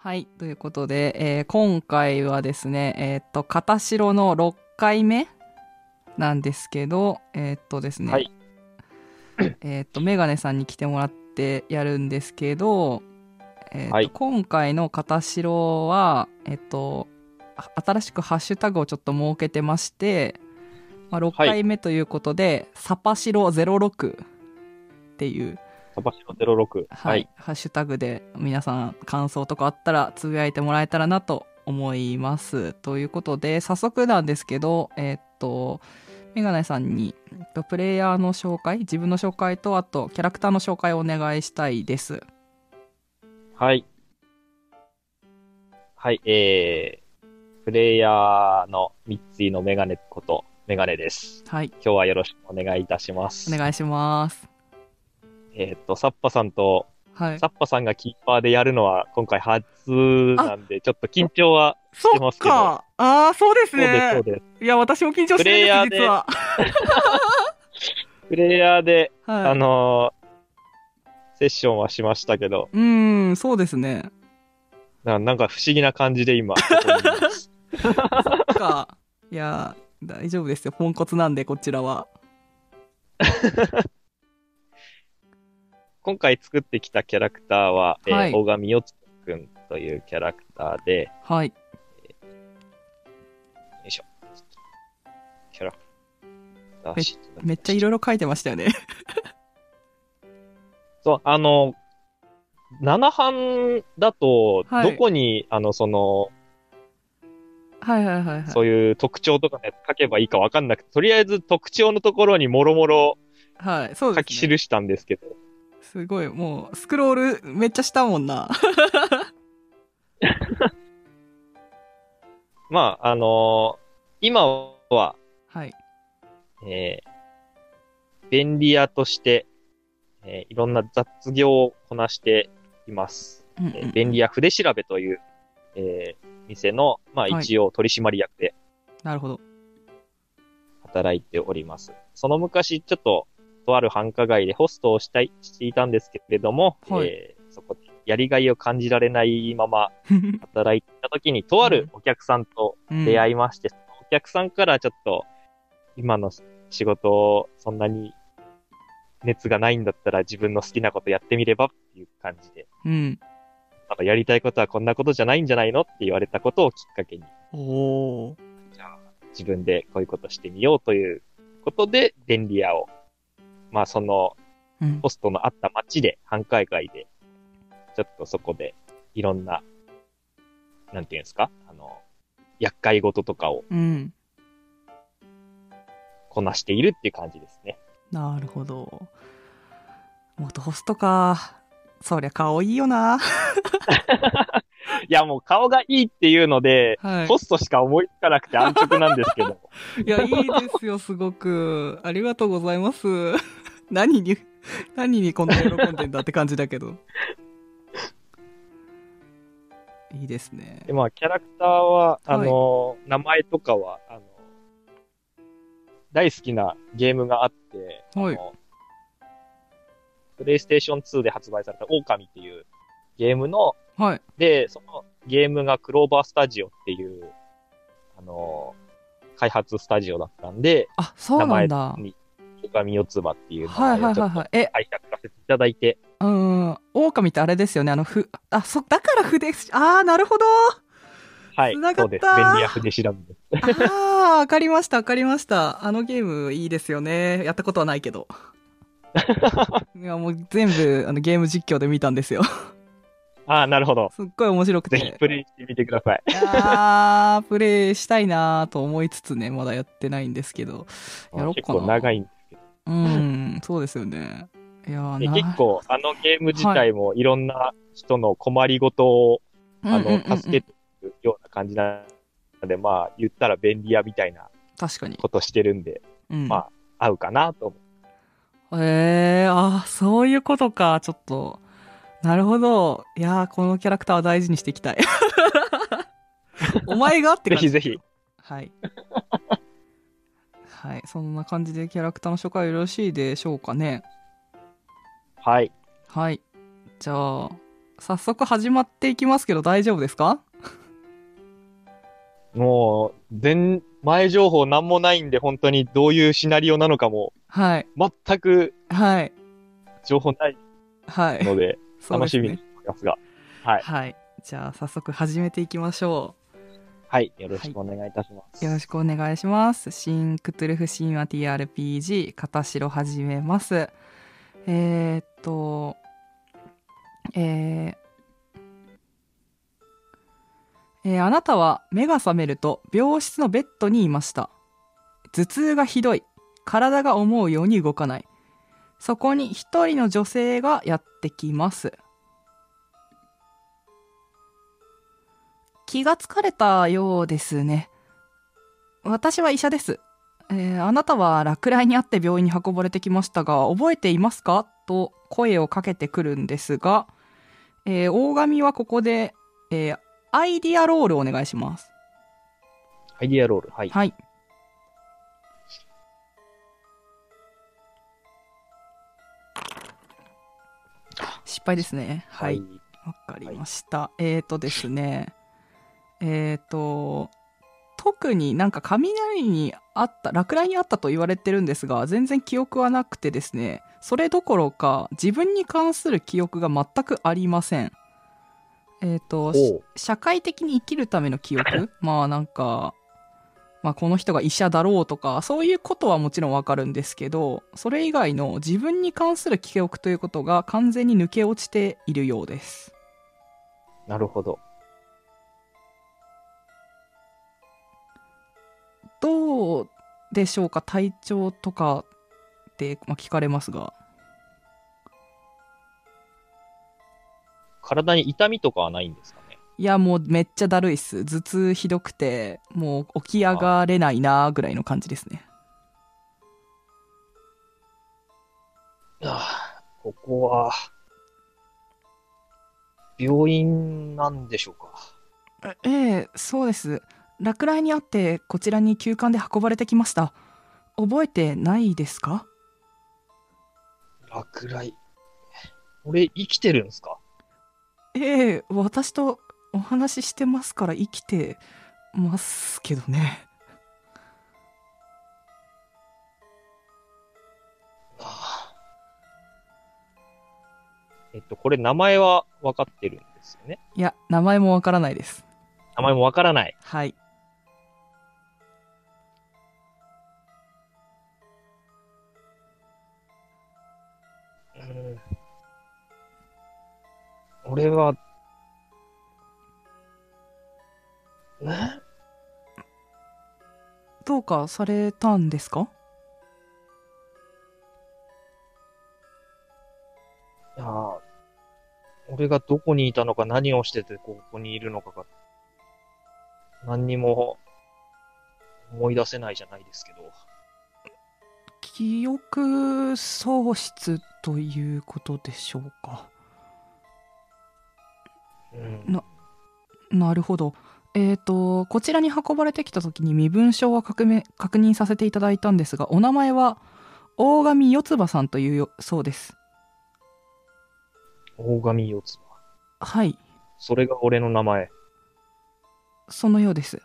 はい。ということで、えー今回はですね、えーっと、片白の6回目なんですけど、えーっとですね、はいえーっと、メガネさんに来てもらってやるんですけど、えーっとはい今回の片白は、えーっと、あ新しくハッシュタグをちょっと設けてまして、まあ、6回目ということで、サパシロ06っていう、サバシロ06。はい、。ハッシュタグで皆さん感想とかあったらつぶやいてもらえたらなと思います。ということで、早速なんですけど、えーっと、メガネさんに、えっとプレイヤーの紹介、自分の紹介と、あと、キャラクターの紹介をお願いしたいです。はい。はい、えー、プレイヤーのミッツィのメガネこと、メガネです。はい、今日はよろしくお願いいたします。お願いします。えーっと、サッパさんと、はいサ。ッパさんがキーパーでやるのは今回初なんで、ちょっと緊張はそしてますけどああ、そうですそうです、そうです。いや、私も緊張してるんです、実は。プレイヤーで、はい。あのーセッションはしましたけど、うーん、そうですね。ななんか不思議な感じで今。そっか。いや、大丈夫ですよ。ポンコツなんで、こちらは。今回作ってきたキャラクターは、えーはい大神よつくんというキャラクターで、はい。よいしょ。キャラクターめっちゃいろいろ書いてましたよね。そう、あの、7版だと、はいどこに、あの、その、はいはいはいはい。そういう特徴とかのやつ書けばいいかわかんなくて、とりあえず特徴のところにもろもろはい、そう書です、ね。き記したんですけど、すごい、もう、スクロールめっちゃしたもんな。まあ、あの今は、はい。えー、便利屋として、えーいろんな雑業をこなしています。うんうんえー便利屋筆調べという、えー店の、まあはい一応取締役でなるほど。働いております。その昔、ちょっと、とある繁華街でホストをしたい、していたんですけれども、はいえーそこでやりがいを感じられないまま 働いた時に、とあるお客さんと出会い。いまして、そのお客さんからちょっと、今の仕事をそんなに熱がないんだったら自分の好きなことやってみればっていう感じで、うん。やりたいことはこんなことじゃないんじゃないのって言われたことをきっかけに、おー。じゃあ自分でこういうことしてみようということで、便利屋を、まあそのうんポストのあった街で、繁華街で、ちょっとそこでいろんな、なんていうんですか？あの、厄介事とかをうん。こなしているっていう感じですね。なるほど。元ホストか。そりゃ顔いいよな。いや、もう顔がいいっていうので、はい。ホストしか思いつかなくて安直なんですけど。いや、いいですよ、すごく。ありがとうございます。何に、何にこんな喜んでんだって感じだけど。いいですねで。まあ、キャラクターは、あはいの、名前とかは、あの、大好きなゲームがあって、はいプレイステーション2で発売された狼っていうゲームの、はい。で、そのゲームがクローバースタジオっていう、あの、開発スタジオだったんで、あ、そうなんだ。に、狼四つ葉っていう名はい前をちょっとはいはいはい。え、解釈させていただいて、うん、狼ってあれですよね。あの、ふ、あ、そ、だから筆、あー、なるほど。はい、繋がったそうです。便利屋筆調べです。あー、わかりました、わかりました。あのゲームいいですよね。やったことはないけど。いや、もう全部、あの、ゲーム実況で見たんですよ。ああ、なるほど。すっごい面白くぜひて。プレイしてみてください。いやー、プレイしたいなーと思いつつね、まだやってないんですけど。やろうかな結構長いんですけど。うん、そうですよね。いや結構、あのゲーム自体もいろんな人の困りごとを、あうんうんうんうんの、助けてるような感じなので、まあ、言ったら便利屋みたいな確かに。ことしてるんで、うん。まあ合うかなと思う。へえー、あー、そういうことか。ちょっと。なるほど。いやー、このキャラクターは大事にしていきたい。お前がって感じ。ぜひぜひ。はい。はい。そんな感じでキャラクターの紹介よろしいでしょうかね。はい。はい。じゃあ、早速始まっていきますけど大丈夫ですか？もう、全、前情報なんもないんで、本当にどういうシナリオなのかも、はい。全くはい。情報ないはい。ので、そうですね楽しみにしてますが。はい。はい。じゃあ、早速始めていきましょはい。よろしくお願いいたします。う。よろしくお願いします。新クトゥルフ神話 TRPG、片白始めます。えー、っと、えーえーあなたは目が覚めると病室のベッドにいました。頭痛がひどい。体が思うように動かない。そこに一人の女性がやってきます。気がつかれたようですね。私は医者です。えーあなたは落雷にあって病院に運ばれてきましたが、覚えていますか？と声をかけてくるんですが、えー大神はここで、えーアイディアロールお願いします。アイディアロール。はい。はい。失敗ですね。はい。わかりました。えーとですね。えーと、特になんか雷にあった、落雷にあったと言われてるんですが、全然記憶はなくてですね、それどころか自分に関する記憶が全くありません。えーと、社会的に生きるための記憶まあなんか、まあこの人が医者だろうとか、そういうことはもちろんわかるんですけど、それ以外の自分に関する記憶ということが完全に抜け落ちているようです。なるほど。どうでしょうか？体調とかって、まあ、聞かれますが。体に痛みとかはないんですか？ねいや、もうめっちゃだるいっす。頭痛ひどくて、もう起き上がれないなぐらいの感じですね。ああ、ここは、病院なんでしょうか？ええそうです。落雷にあって、こちらに急患で運ばれてきました。覚えてないですか？落雷。俺、生きてるんすか？ええ私とお話ししてますから生きてますけどね。えっと、これ名前は分かってるんですよね？いや、名前もわからないです。名前も分からない。はい。うん俺は、え？どうかされたんですか？いやー俺がどこにいたのか何をしててここにいるのかが、何にも思い出せないじゃないですけど。記憶喪失ということでしょうか。うんななるほど。えーと、こちらに運ばれてきた時に身分証は確め確認させていただいたんですが、お名前は大神四葉さんというよそうです。大神四つ葉。はい、それが俺の名前。そのようです。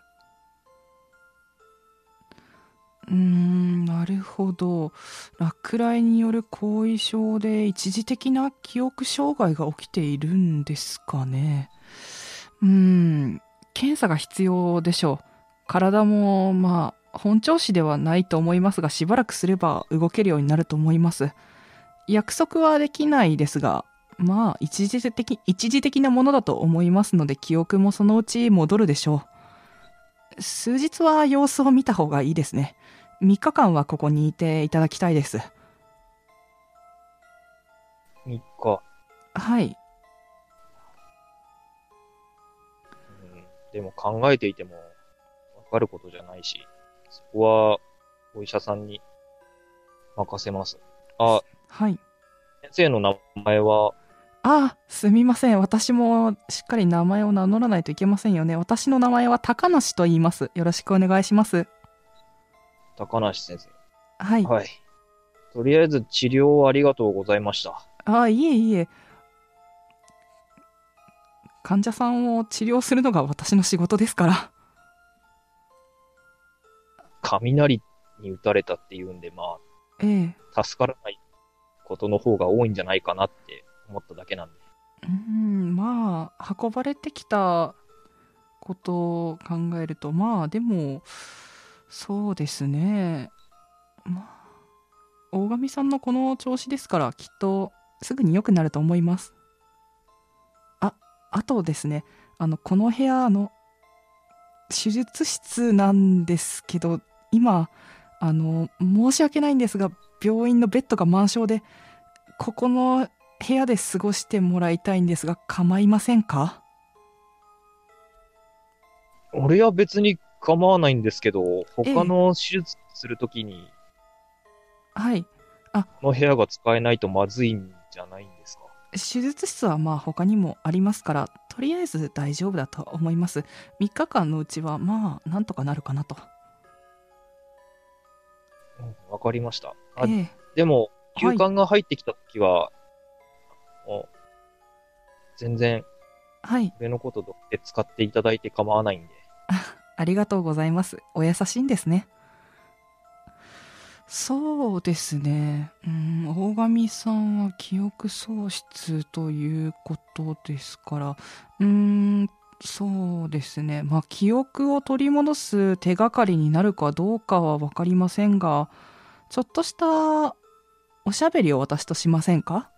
うーん、なるほど。落雷による後遺症で一時的な記憶障害が起きているんですかね。うーん、検査が必要でしょう。体も、まあ、本調子ではないと思いますが、しばらくすれば動けるようになると思います。約束はできないですが、まあ、一時的、一時的なものだと思いますので、記憶もそのうち戻るでしょう。数日は様子を見た方がいいですね。3日間はここにいていただきたいです。3日。はい。でも考えていてもわかることじゃないし、そこはお医者さんに任せます。あ、はい。先生の名前は、ああ、すみません。私もしっかり名前を名乗らないといけませんよね。私の名前は高梨と言います。よろしくお願いします。高梨先生。はい。はい。とりあえず治療をありがとうございました。ああ、いえいえ。患者さんを治療するのが私の仕事ですから。雷に打たれたっていうんで、まええ。あ、助からないことの方が多いんじゃないかなって思っただけなんで。うん、まあ、運ばれてきたことを考えると、まあ、でも、そうですね。まあ、大神さんのこの調子ですから、きっとすぐに良くなると思います。あ、あとですね、あの、この部屋の手術室なんですけど、今、あの、申し訳ないんですが、病院のベッドが満床で、ここの部屋で過ごしてもらいたいんですが構いませんか？俺は別に構わないんですけど、他の手術するときに、はい。この部屋が使えないとまずいんじゃないんですか？手術室はまあ他にもありますからとりあえず大丈夫だと思います。3日間のうちはまあなんとかなるかなと。うんわかりました。あええ。でも、はい。休館が入ってきたときは、もう全然、はい。俺のことで使っていただいて構わないんで。ありがとうございます。お優しいんですねそうですね。うん大神さんは記憶喪失ということですから。うーんそうですね。まあ記憶を取り戻す手がかりになるかどうかは分かりませんがちょっとしたおしゃべりを私としませんか？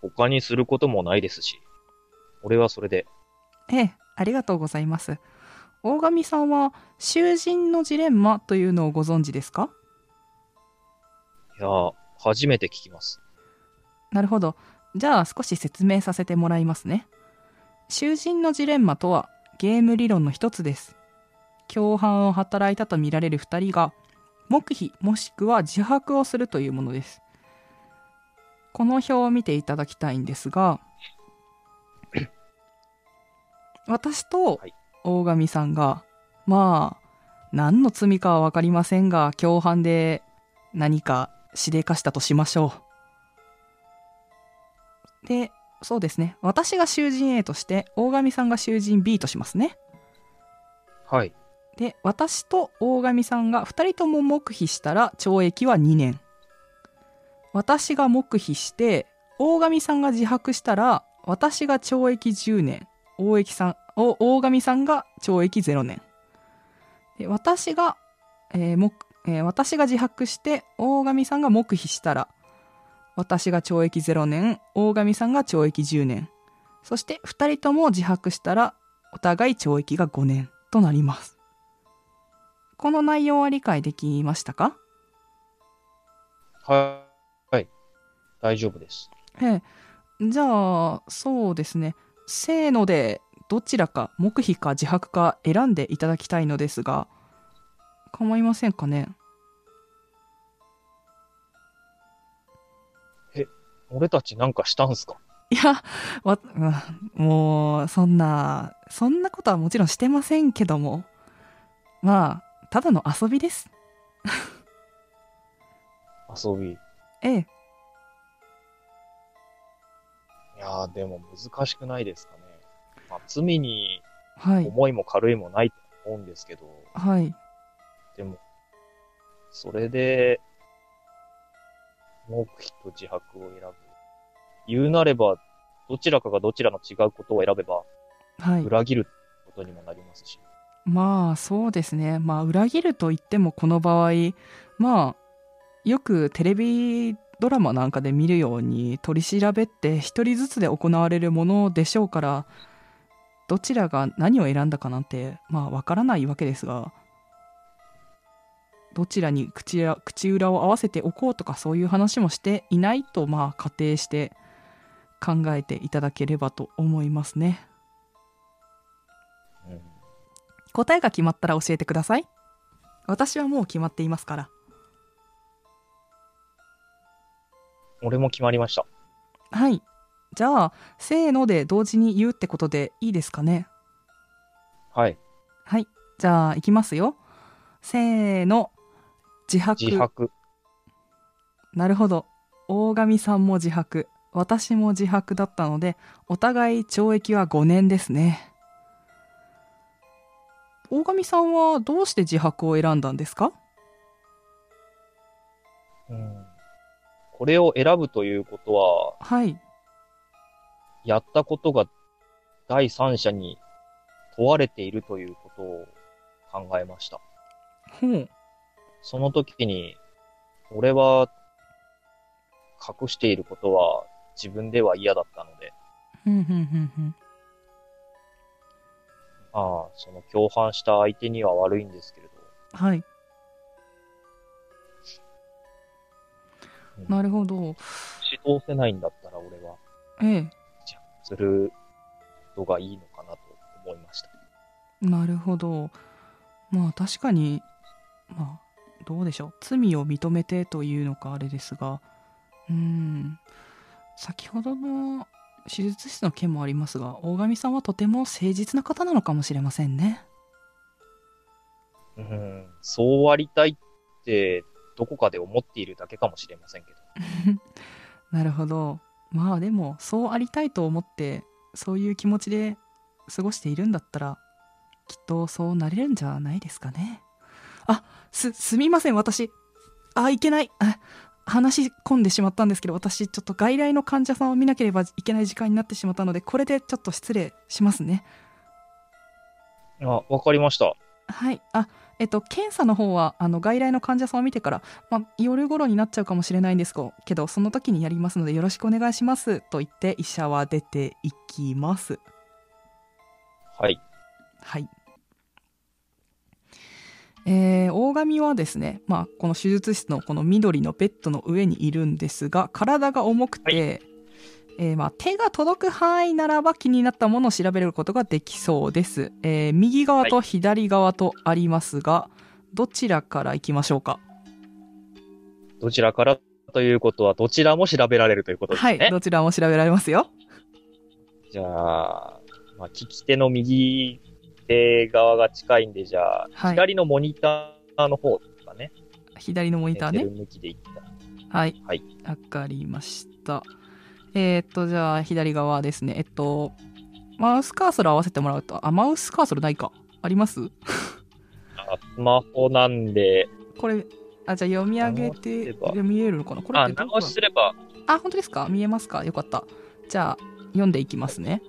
他にすることもないですし、俺はそれで、ええありがとうございます大神さんは囚人のジレンマというのをご存知ですか？いやー、初めて聞きます。なるほど。じゃあ少し説明させてもらいますね。囚人のジレンマとはゲーム理論の一つです。共犯を働いたとみられる2人が黙秘もしくは自白をするというものです。この表を見ていただきたいんですが私とはい大神さんがまあ何の罪かは分かりませんが共犯で何かしでかしたとしましょう。で、そうですね。私が囚人 A として、大神さんが囚人 B としますね。はい。で、私と大神さんが2人とも黙秘したら懲役は2年。私が黙秘して、大神さんが自白したら、私が懲役10年。大役さん、お大神さんが懲役0年。で私が、えー黙えー私が自白して、大神さんが黙秘したら、私が懲役0年、大神さんが懲役10年。そして2人とも自白したら、お互い懲役が5年となります。この内容は理解できましたか？はい。はい。大丈夫です。ええ。じゃあ、そうですね。せーので、どちらか、黙秘か自白か選んでいただきたいのですが、構いませんかね？俺たちなんかしたんすか？いや、わ、うんもう、そんな、そんなことはもちろんしてませんけども、まあ、ただの遊びです。遊び。いええ。やー、でも難しくないですかね。まあ、罪にはい。重いも軽いもないと思うんですけど、はい。でも、それで、黙秘と自白を選ぶ。言うなれば、どちらかがどちらの違うことを選べば、はい。裏切ることにもなりますし。まあそうですねまあ裏切ると言ってもこの場合まあよくテレビドラマなんかで見るように取り調べって一人ずつで行われるものでしょうからどちらが何を選んだかなんてまあわからないわけですがどちらに口や口裏を合わせておこうとかそういう話もしていないとまあ仮定して考えていただければと思いますね。うん。答えが決まったら教えてください私はもう決まっていますから俺も決まりました。はいじゃあせーので同時に言うってことでいいですかね？はい。はいじゃあいきますよせーの自白自白。なるほど大神さんも自白私も自白だったので、お互い懲役は5年ですね。大神さんはどうして自白を選んだんですか？うん。これを選ぶということは、はい。やったことが第三者に問われているということを考えました。ほう。その時に、俺は隠していることは自分では嫌だったので、ふんふんふんふん。ああ、その共犯した相手には悪いんですけれど、はい。なるほど。指導せないんだったら俺は、ええ。じゃあするがいいのかなと思いました。なるほど。まあ確かに、まあどうでしょう。罪を認めてというのかあれですが、うーん。先ほどの手術室の件もありますが、大神さんはとても誠実な方なのかもしれませんね。うん、そうありたいって、どこかで思っているだけかもしれませんけど。なるほど。まあでも、そうありたいと思って、そういう気持ちで過ごしているんだったら、きっとそうなれるんじゃないですかね。あ、す、すみません、私。あ、いけない。あ話し込んでしまったんですけど、私、ちょっと外来の患者さんを見なければいけない時間になってしまったので、これでちょっと失礼しますね。あ、わかりました。はい。あ、えっと、検査の方は、あの、外来の患者さんを見てから、まあ、夜頃になっちゃうかもしれないんですけど、その時にやりますので、よろしくお願いします。と言って、医者は出ていきます。はい。はい。えー大神はですね、まあ、この手術室のこの緑のベッドの上にいるんですが、体が重くて、えーまあ、手が届く範囲ならば気になったものを調べることができそうです。えー右側と左側とありますが、どちらから行きましょうか？どちらからということは、どちらも調べられるということですね。はい、どちらも調べられますよ。じゃあ、まあ、利き手の右手側が近いんで、じゃあ、はい左のモニターの方ですかね。左のモニターね。向きでいった。はい。はい。わかりました。えーっと、じゃあ、左側ですね。えっと、マウスカーソル合わせてもらうと、あ、マウスカーソルないか。あります？あスマホなんで、これ、あ、じゃあ読み上げて、直せば読みえるのかな？これっあ、直しすれば、あ、本当ですか？見えますか？よかった。じゃあ、読んでいきますね。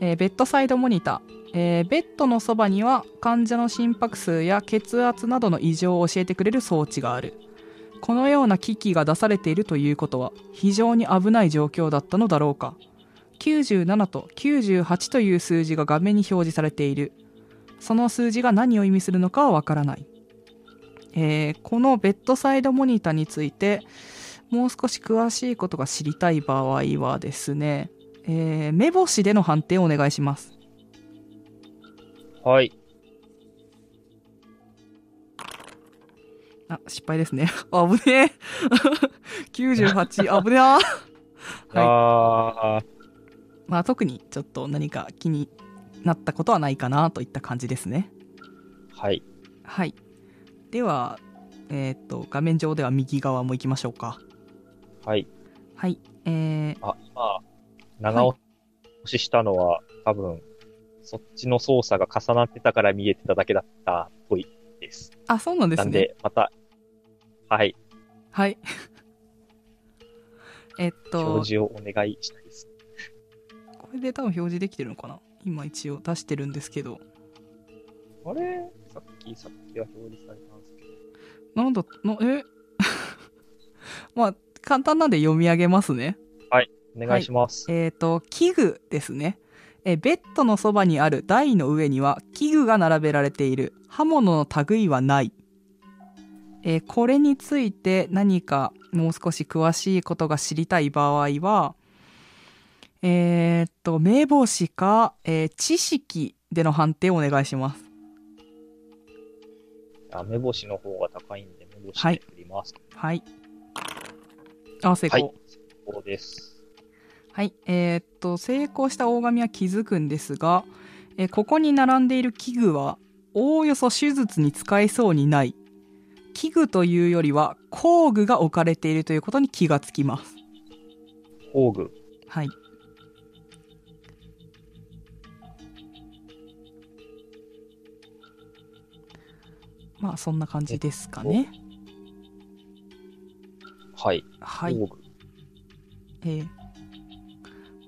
えーベッドサイドモニター。えーベッドのそばには患者の心拍数や血圧などの異常を教えてくれる装置がある。このような危機が出されているということは非常に危ない状況だったのだろうか。97と98という数字が画面に表示されている。その数字が何を意味するのかはわからない。えーこのベッドサイドモニターについてもう少し詳しいことが知りたい場合はですね、えー目星での判定をお願いします。はい。あ、失敗ですね。あ危ねえ。98、危ねえな。あーまあ特にちょっと何か気になったことはないかなといった感じですね。はい。はい。では、えーっと、画面上では右側も行きましょうか。はい。はい。えー、あ、まあ、長押ししたのは、多分、そっちの操作が重なってたから見えてただけだったっぽいです。あ、そうなんですね。なんで、また、はい、はい。えっと表、示をお願いしたいです。これで多分表示できてるのかな？今一応出してるんですけど。あれ？さっき、さっきは表示されたんですけど。なんだ、なえ？まあ、簡単なんで読み上げますね。お願いします。えっ、と、器具ですね。えベッドのそばにある台の上には器具が並べられている。刃物の類はない。えーこれについて何かもう少し詳しいことが知りたい場合は、えっと、名簿詞か、えー知識での判定をお願いします。あ目星の方が高いんで、目星はいで振ります。はい。あ、成功。はい。成功です。はい、えーっと成功した大神は気づくんですが、えーここに並んでいる器具はおおよそ手術に使えそうにない器具というよりは工具が置かれているということに気がつきます工具。はい。まあそんな感じですかね。はい。はい。工具えー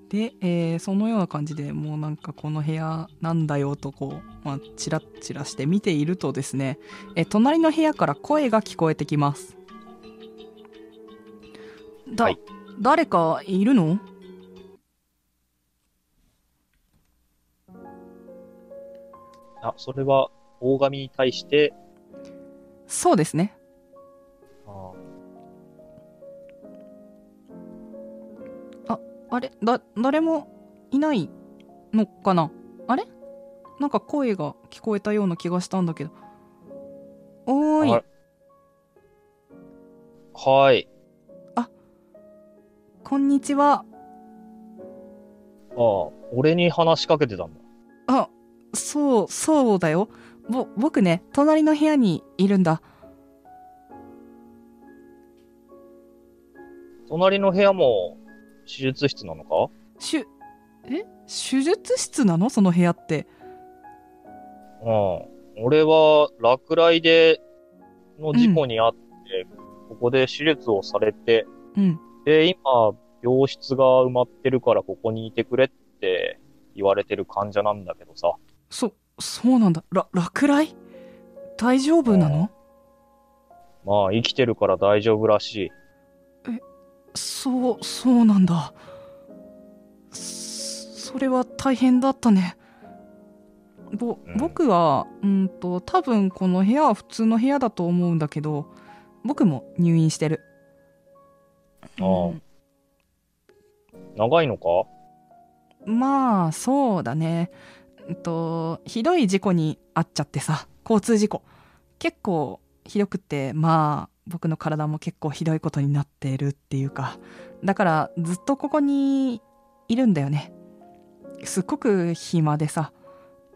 で、えーそのような感じでもうなんかこの部屋なんだよとこう、まあ、チラッチラして見ているとですね、えー隣の部屋から声が聞こえてきます。だ、はい。誰かいるの？あ、それは、大神に対して、そうですね。ああれ？だ、誰もいないのかな？あれ？なんか声が聞こえたような気がしたんだけど。おーいはい、はい。こんにちは。ああ、俺に話しかけてたんだ。あ、そう、そうだよ。ぼ、僕ね、隣の部屋にいるんだ。隣の部屋も、手術室なのか？しゅ、え？手術室なの？その部屋って。うん。俺は、落雷で、の事故にあって、ここで手術をされて、うん。で、今、病室が埋まってるからここにいてくれって言われてる患者なんだけどさ。そ、そうなんだ。ら、落雷？大丈夫なの？まあ、生きてるから大丈夫らしい。そう、そうなんだ。そそれは大変だったね。ぼうん、僕は、うんと、多分この部屋は普通の部屋だと思うんだけど、僕も入院してる。ああうん長いのか？まあ、そうだね。うんと、ひどい事故に遭っちゃってさ、交通事故。結構ひどくって、まあ、僕の体も結構ひどいことになってるっていうか、だからずっとここにいるんだよね。すっごく暇でさ、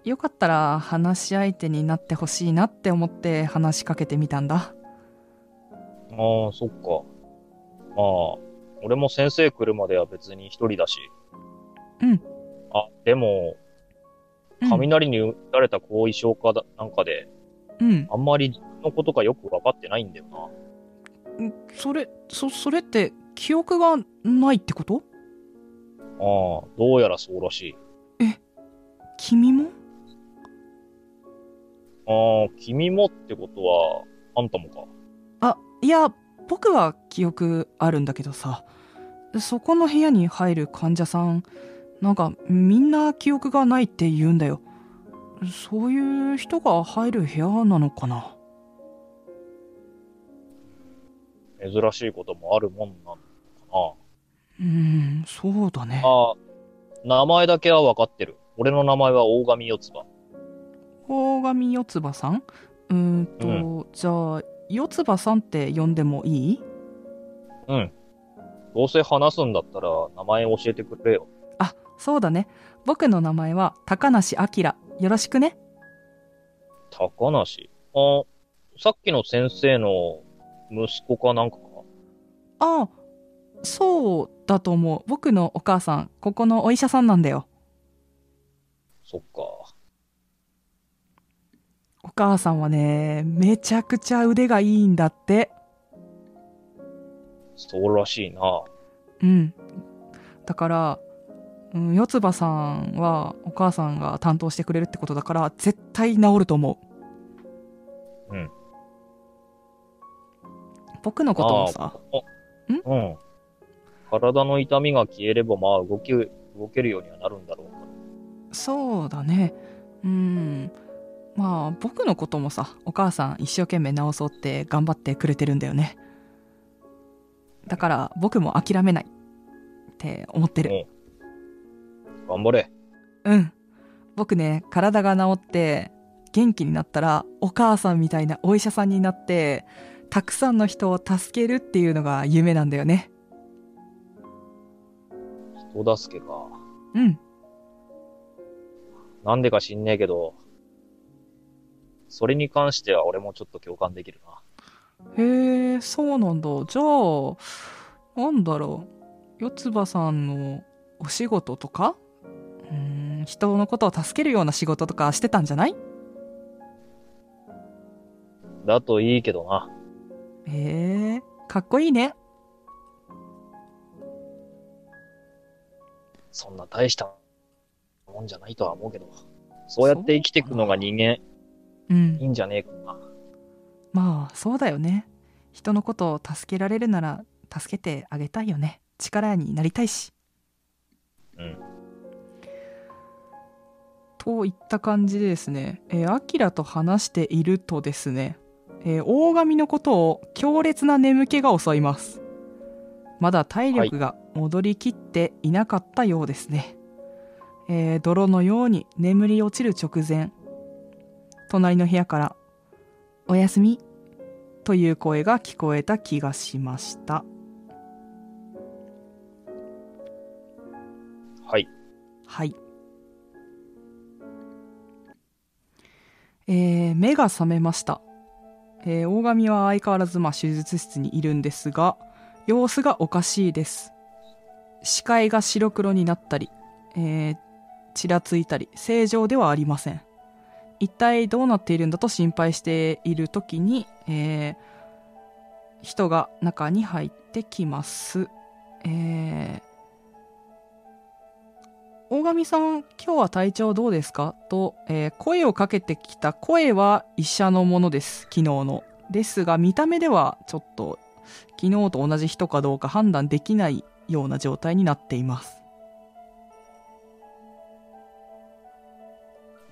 よかったら話し相手になってほしいなって思って話しかけてみたんだ。ああ、そっか。まあ、俺も先生来るまでは別に一人だし。うん。あ、でも、うん雷に打たれた後遺症かだ、なんかで、うん。あんまり自分のことがよくわかってないんだよな。それ、そ、それって記憶がないってこと？ああ、どうやらそうらしい。君も？ああ、君もってことは、あんたもか。あ、いや、僕は記憶あるんだけどさ、そこの部屋に入る患者さん、なんかみんな記憶がないって言うんだよ。そういう人が入る部屋なのかな珍しいこともあるもんなのかうーん、そうだねな。。ああ、名前だけはわかってる。俺の名前は大神四つ葉。大神四つ葉さん？うーんと、じゃあ、四つ葉さんって呼んでもいい？うん。どうせ話すんだったら名前教えてくれよ。あ、そうだね。僕の名前は高梨明。よろしくね。高梨？あ、さっきの先生の息子かなんかか？ああ、そうだと思う。僕のお母さん、ここのお医者さんなんだよ。そっか。お母さんはね、めちゃくちゃ腕がいいんだって。そうらしいな。うん。だから、うん、四つ葉さんはお母さんが担当してくれるってことだから、絶対治ると思う。うん。僕のこともさ、うん。体の痛みが消えれば、まあ動き、動けるようにはなるんだろうから。そうだね。うん。まあ、僕のこともさ、お母さん一生懸命治そうって頑張ってくれてるんだよね。だから、僕も諦めないって思ってる。頑張れ。うん。僕ね、体が治って、元気になったら、お母さんみたいなお医者さんになって、たくさんの人を助けるっていうのが夢なんだよね。人助けか。うん。なんでか知んねえけど、それに関しては俺もちょっと共感できるな。へえ、そうなんだ。じゃあ、なんだろう。四つ葉さんのお仕事とか？うーん人のことを助けるような仕事とかしてたんじゃない？だといいけどな。ええかっこいいね。そんな大したもんじゃないとは思うけど。そうやって生きていくのが人間、うんい。いんじゃねえかな。まあ、そうだよね。人のことを助けられるなら、助けてあげたいよね。力になりたいし。うん。といった感じでですね、えーアキラと話しているとですね、えー大神のことを強烈な眠気が襲います。まだ体力が戻りきっていなかったようですね。えー泥のように眠り落ちる直前、隣の部屋から、おやすみという声が聞こえた気がしました。はい。はい。えー目が覚めました。えー大神は相変わらず、まあ、手術室にいるんですが、様子がおかしいです。視界が白黒になったり、えーちらついたり、正常ではありません。一体どうなっているんだと心配している時に、えー人が中に入ってきます。えー大神さん、今日は体調どうですか？と、えー声をかけてきた声は医者のものです、昨日の。ですが、見た目ではちょっと、昨日と同じ人かどうか判断できないような状態になっています。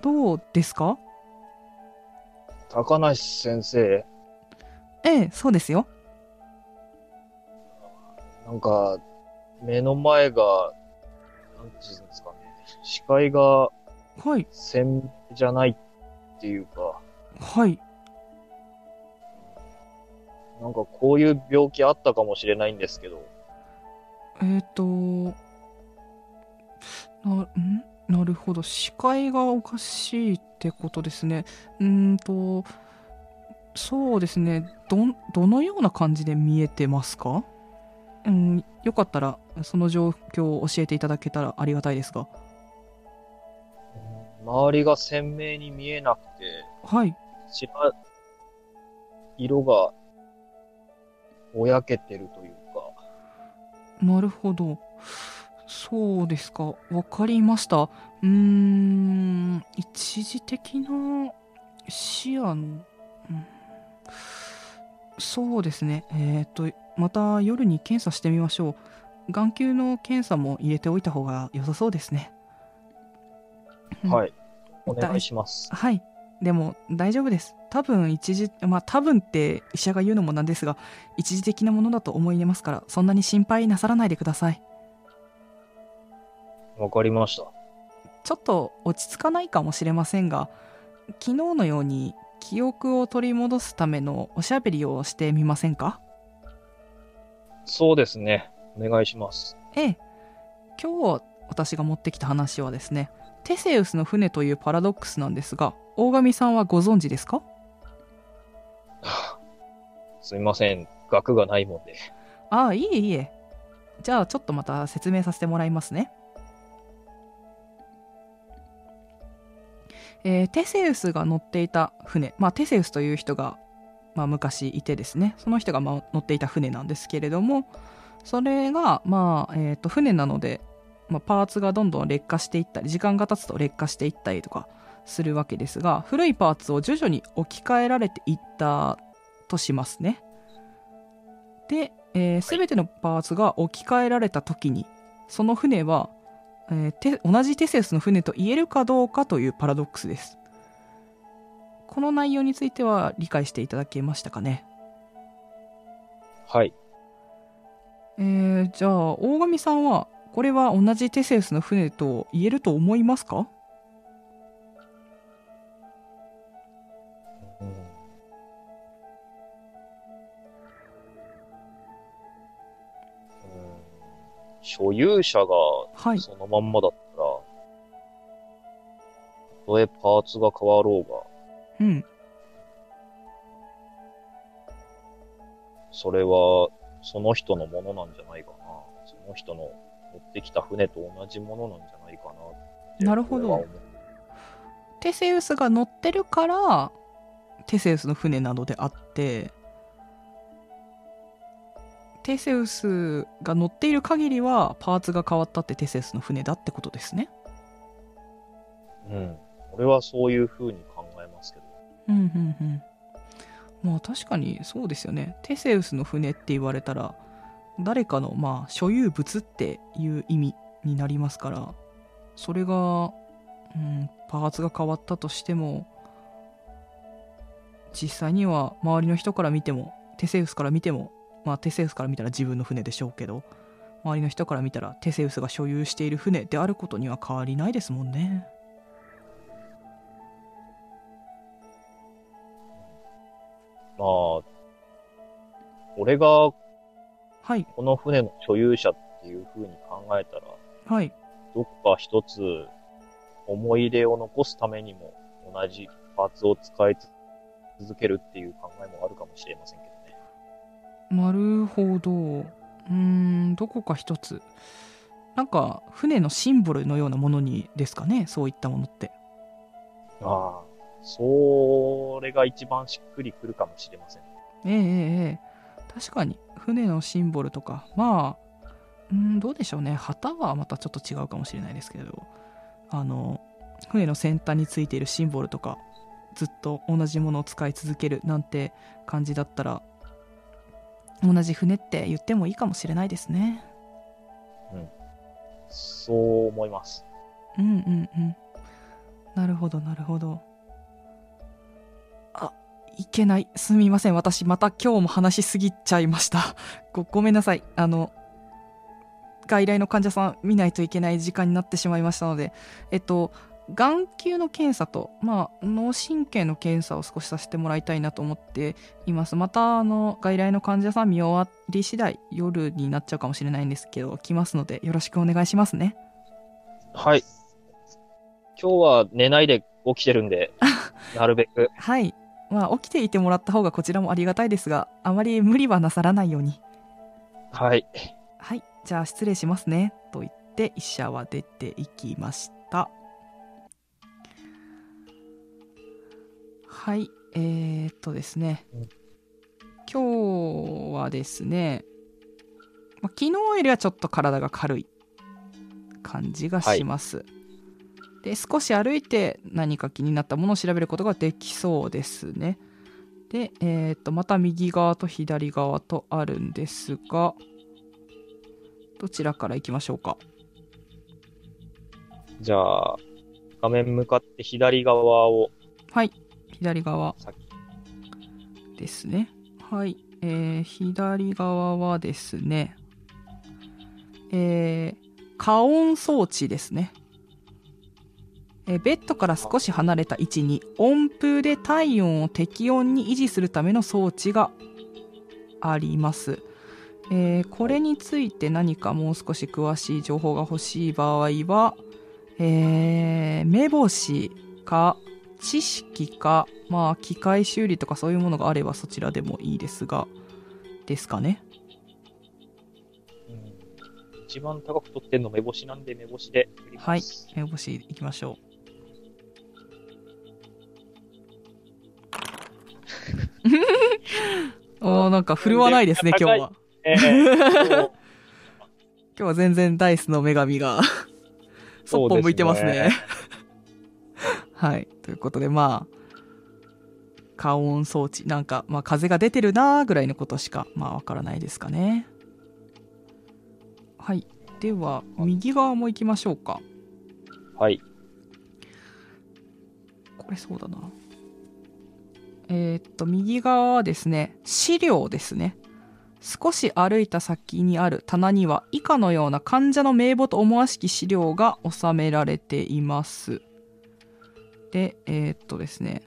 どうですか？高梨先生、ええ、そうですよ。なんか、目の前が、なんていうんですかね、視界がはい、鮮明じゃないっていうか、はい。なんかこういう病気あったかもしれないんですけど、えっ、と、な、ん？なるほど。視界がおかしいってことですね。うーんと、そうですね。どん、どのような感じで見えてますか？うん、よかったら、その状況を教えていただけたらありがたいですが。周りが鮮明に見えなくて、はい。ちら、色がぼやけてるというか、なるほど。そうですか。わかりました。うーん、一時的な視野の、うんそうですね。えっ、と、また夜に検査してみましょう。眼球の検査も入れておいた方が良さそうですね。うんはい。お願いします。はい。でも大丈夫です。多分一時、まあ多分って医者が言うのもなんですが、一時的なものだと思いますから、そんなに心配なさらないでください。わかりました。ちょっと落ち着かないかもしれませんが、昨日のように記憶を取り戻すためのおしゃべりをしてみませんか？そうですね。お願いします。ええ。今日私が持ってきた話はですね、テセウスの船というパラドックスなんですが、大神さんはご存知ですか？すみません。額がないもんで。ああ、いえいえ。じゃあちょっとまた説明させてもらいますね。えーテセウスが乗っていた船、まあ、テセウスという人が、まあ、昔いてですねその人がまあ乗っていた船なんですけれどもそれが、まあえーと船なので、まあ、パーツがどんどん劣化していったり時間が経つと劣化していったりとかするわけですが古いパーツを徐々に置き換えられていったとしますね。で、えー、全てのパーツが置き換えられた時にその船は、えーテ同じテセウスの船と言えるかどうかというパラドックスです。この内容については理解していただけましたかね？はい。えー、じゃあ大神さんはこれは同じテセウスの船と言えると思いますか？所有者がはいそのまんまだったら、たとえパーツが変わろうが、うんそれはその人のものなんじゃないかな。その人の乗ってきた船と同じものなんじゃないかなって。なるほど俺は思うテセウスが乗ってるからテセウスの船などであってテセウスが乗っている限りはパーツが変わったってテセウスの船だってことですねうん。俺はそういう風に考えますけど。うんうんうんまあ確かにそうですよねテセウスの船って言われたら誰かのまあ所有物っていう意味になりますからそれが、うん、パーツが変わったとしても実際には周りの人から見てもテセウスから見てもまあテセウスから見たら自分の船でしょうけど周りの人から見たらテセウスが所有している船であることには変わりないですもんね。まあ、俺がはい。この船の所有者っていう風に考えたら、はい。どっか一つ思い入れを残すためにも同じパーツを使い続けるっていう考えもあるかもしれません。なるほど。うーん、どこか一つ。なんか、船のシンボルのようなものにですかね、そういったものって。ああ、それが一番しっくりくるかもしれません。ええええええ確かに、船のシンボルとか、まあ、うーん、どうでしょうね。旗はまたちょっと違うかもしれないですけれど、あの、船の先端についているシンボルとか、ずっと同じものを使い続けるなんて感じだったら、同じ船って言ってもいいかもしれないですね。そう思います。うんうんうん。なるほど、なるほど。あ、いけない。すみません。私、また今日も話しすぎちゃいました。ご、ごめんなさい。あの、外来の患者さん見ないといけない時間になってしまいましたので、えっと、眼球の検査と、まあ、脳神経の検査を少しさせてもらいたいなと思っています。また、あの、外来の患者さん見終わり次第、夜になっちゃうかもしれないんですけど、来ますので、よろしくお願いしますね。はい。今日は寝ないで起きてるんで、なるべく。はい。まあ、起きていてもらった方がこちらもありがたいですが、あまり無理はなさらないように。はい。はい。じゃあ、失礼しますね。と言って、医者は出ていきました。はい。えー、っとですねうん。今日はですね、まあ、昨日よりはちょっと体が軽い感じがします。で、少し歩いて何か気になったものを調べることができそうですね。で、えーっと、また右側と左側とあるんですが、どちらから行きましょうか？じゃあ、画面向かって左側をはい。左側。ですね。はい。えー、左側はですね、えー、加温装置ですね。えーベッドから少し離れた位置に温風で体温を適温に維持するための装置があります。えーこれについて何かもう少し詳しい情報が欲しい場合は、えー目星か知識か、まあ、機械修理とかそういうものがあればそちらでもいいですが、ですかね。うん一番高く取ってんの目星なんで目星で。はい目星いきましょう。おーなんか振るわないですね、今日は。えー 今日は全然ダイスの女神がそっぽ向いてますね。はい。ということで、まあ、加温装置、なんか、まあ、風が出てるなーぐらいのことしか、まあ、わからないですかね。はい。では、右側も行きましょうか。はい。これそうだな。えーっと、右側はですね、資料ですね。少し歩いた先にある棚には以下のような患者の名簿と思わしき資料が収められています。で、えーっとですね、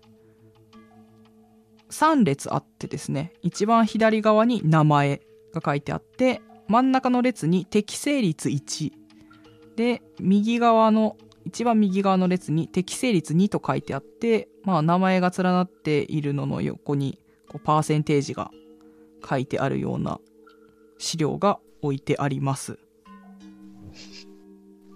3列あってですね、一番左側に名前が書いてあって、真ん中の列に適正率1。で、右側の一番右側の列に適正率2と書いてあって、まあ、名前が連なっているのの横にこうパーセンテージが書いてあるような資料が置いてあります。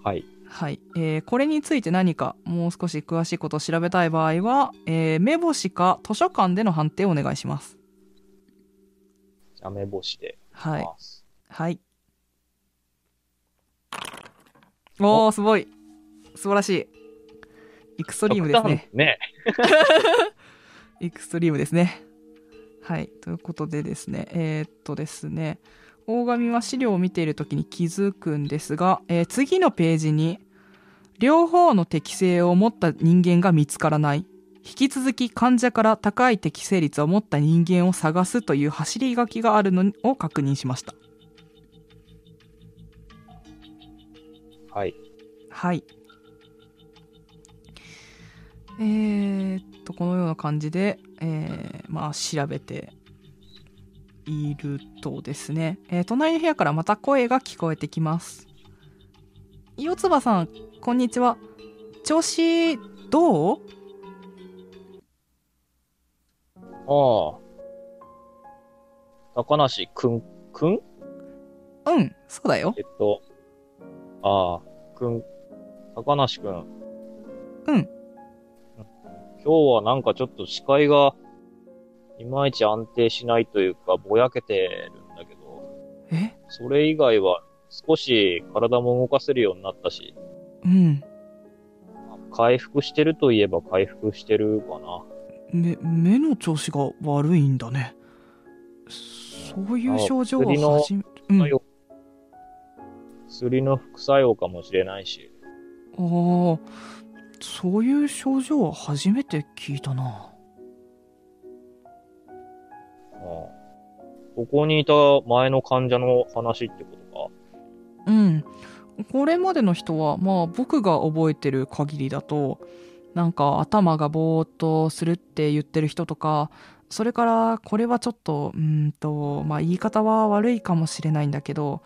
はい。はい。えーこれについて何かもう少し詳しいことを調べたい場合は、えー目星か図書館での判定をお願いします。じゃあ、目星で。はい。ますはい。おー、すごい。素晴らしい。エクストリームですね。ね。エクストリームですね。はい。ということでですね、えーっとですね、大神は資料を見ているときに気づくんですが、えー次のページに、両方の適性を持った人間が見つからない。引き続き患者から高い適性率を持った人間を探すという走り書きがあるのを確認しました。はい。はい。えー、っと、このような感じで、えーまあ、調べているとですね、えー隣の部屋からまた声が聞こえてきます。よつばさん、こんにちは。調子、どう？ああ。高梨くん、くん？うん、そうだよえ。っと、ああ、くん、高梨くん。うん。今日はなんかちょっと視界が、いまいち安定しないというか、ぼやけてるんだけど、え？それ以外は少し体も動かせるようになったし、うん。回復してるといえば回復してるかな。目、目の調子が悪いんだね。そういう症状はあ薬の初め、うん。薬の副作用かもしれないし、ああ、そういう症状は初めて聞いたな。ああここにいた前の患者の話ってことか。うん。これまでの人は、まあ僕が覚えてる限りだと、なんか頭がぼーっとするって言ってる人とか、それからこれはちょっと、うんと、まあ言い方は悪いかもしれないんだけど、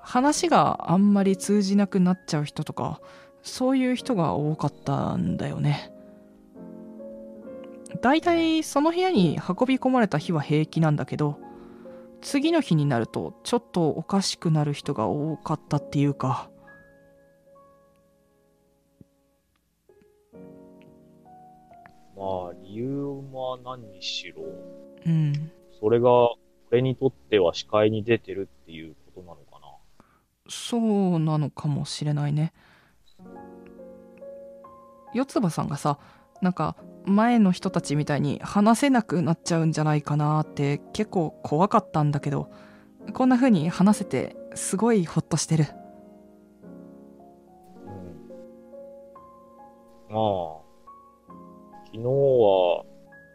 話があんまり通じなくなっちゃう人とか、そういう人が多かったんだよね。だいたいその部屋に運び込まれた日は平気なんだけど、次の日になるとちょっとおかしくなる人が多かったっていうか。まあ、理由は何にしろ、うん。それが、これにとっては視界に出てるっていうことなのかな。そうなのかもしれないね。四つ葉さんがさなんか前の人たちみたいに話せなくなっちゃうんじゃないかなって結構怖かったんだけどこんな風に話せてすごいホッとしてる。うん。まあ、昨日は、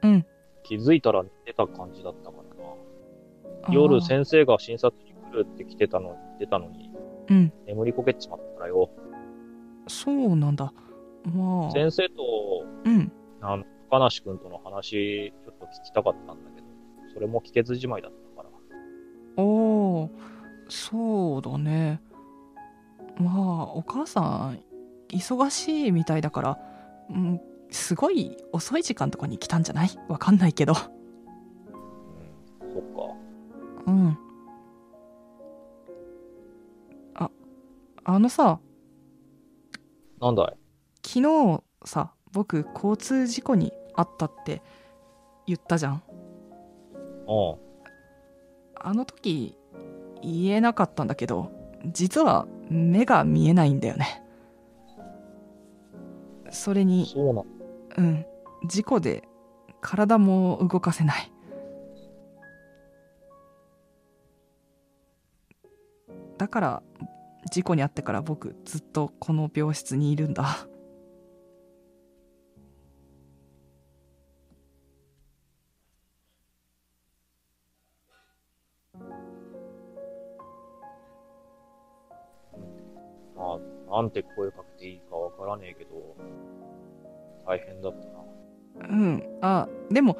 うん。気づいたら寝てた感じだったからな。夜先生が診察に来るって来てたの、言ってたのに、うん。眠りこけちまったからよ。そうなんだ。まあ。先生と、うんあの、高梨くんとの話、ちょっと聞きたかったんだけど、それも聞けずじまいだったから。おーそうだね。まあお母さん忙しいみたいだから、うん、すごい遅い時間とかに来たんじゃない？わかんないけど。うん、そっか。うん。ああのさ。なんだい？昨日さ僕交通事故に遭ったって言ったじゃん。うん。あの時言えなかったんだけど実は目が見えないんだよね。それにそうなうん。事故で体も動かせない。だから事故に遭ってから僕ずっとこの病室にいるんだなんて声かけていいかわからねえけど、大変だったな。うん。あでも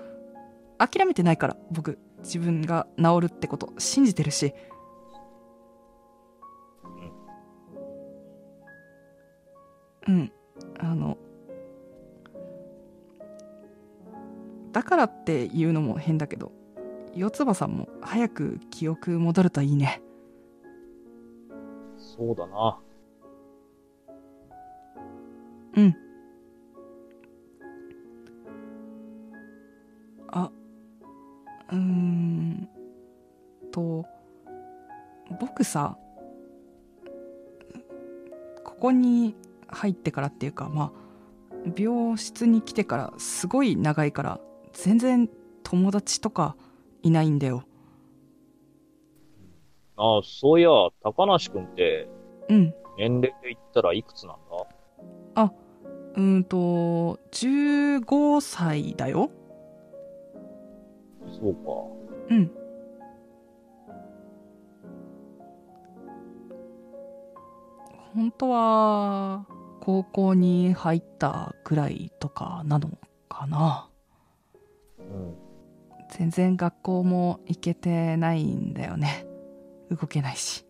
諦めてないから僕。自分が治るってこと信じてるし。うん。あのだからって言うのも変だけど四つ葉さんも早く記憶戻るといいね。そうだな。うん。あ、うーんと、僕さ、ここに入ってからっていうか、まあ、病室に来てからすごい長いから、全然友達とかいないんだよ。ああ、そういや、高梨くんって、うん。年齢で言ったらいくつなんだ？うーんと15歳だよ。そうか。うん。本当は高校に入ったぐらいとかなのかな。うん。全然学校も行けてないんだよね。動けないし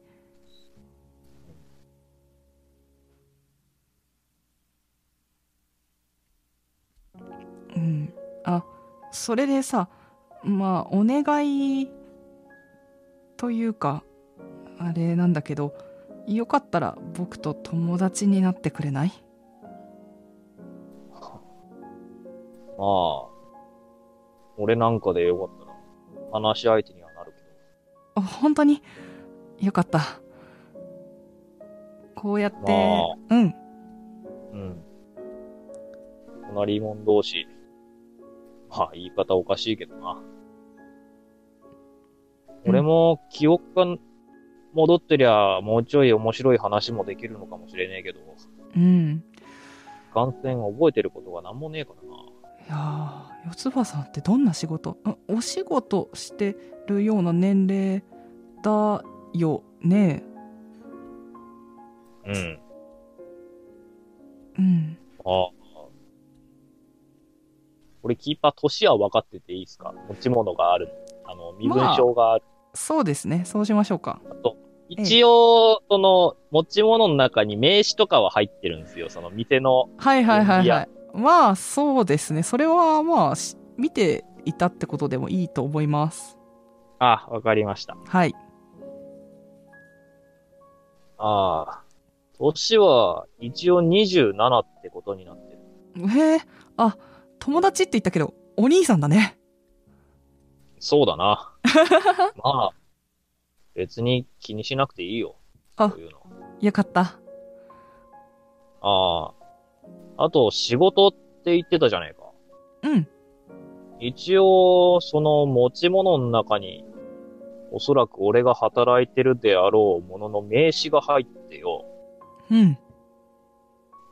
うん。あそれでさまあお願いというかあれなんだけどよかったら僕と友達になってくれない？まあ、俺なんかでよかったら、話し相手にはなるけど。あ本当に？よかった。こうやって、まうん。うん。隣門同士。まあ、言い方おかしいけどな。俺も記憶が戻ってりゃ、もうちょい面白い話もできるのかもしれねえけど、うん感染覚えてることがなんもねえからな。いやー四つ葉さんってどんな仕事？あお仕事してるような年齢だよねうん。うんああ。俺キーパー年は分かってていいですか？持ち物がある。あの、身分証がある。そうですねそうしましょうかあと、一応、その、持ち物の中に名刺とかは入ってるんですよ。その店の。はいはいはいはいまあそうですねそれはまあし見ていたってことでもいいと思いますあ、わかりました。はいああ。年は一応27ってことになってる。へえあ友達って言ったけどお兄さんだねそうだな。まあ、別に気にしなくていいよ。あそういうの。よかったああ。あと、仕事って言ってたじゃねえか。うん一応、その持ち物の中に、おそらく俺が働いてるであろうものの名刺が入ってよ。うん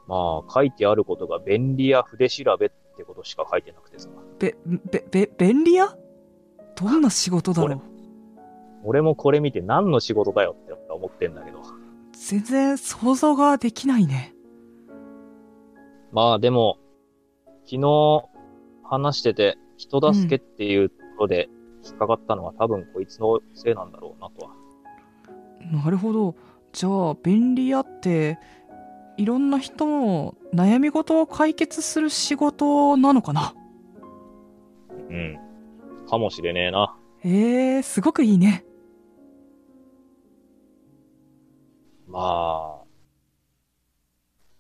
まあ、書いてあることが便利や筆調べってことしか書いてなくてさ。べべべ便利屋？どんな仕事だろう？俺もこれ見て何の仕事だよって思ってんだけど。全然想像ができないねまあでも、昨日話してて、人助けっていうところで引っかかったのは多分こいつのせいなんだろうなとは。なるほどじゃあ便利屋っていろんな人の悩み事を解決する仕事なのかな？うん。かもしれねえな。えー、すごくいいねまあ、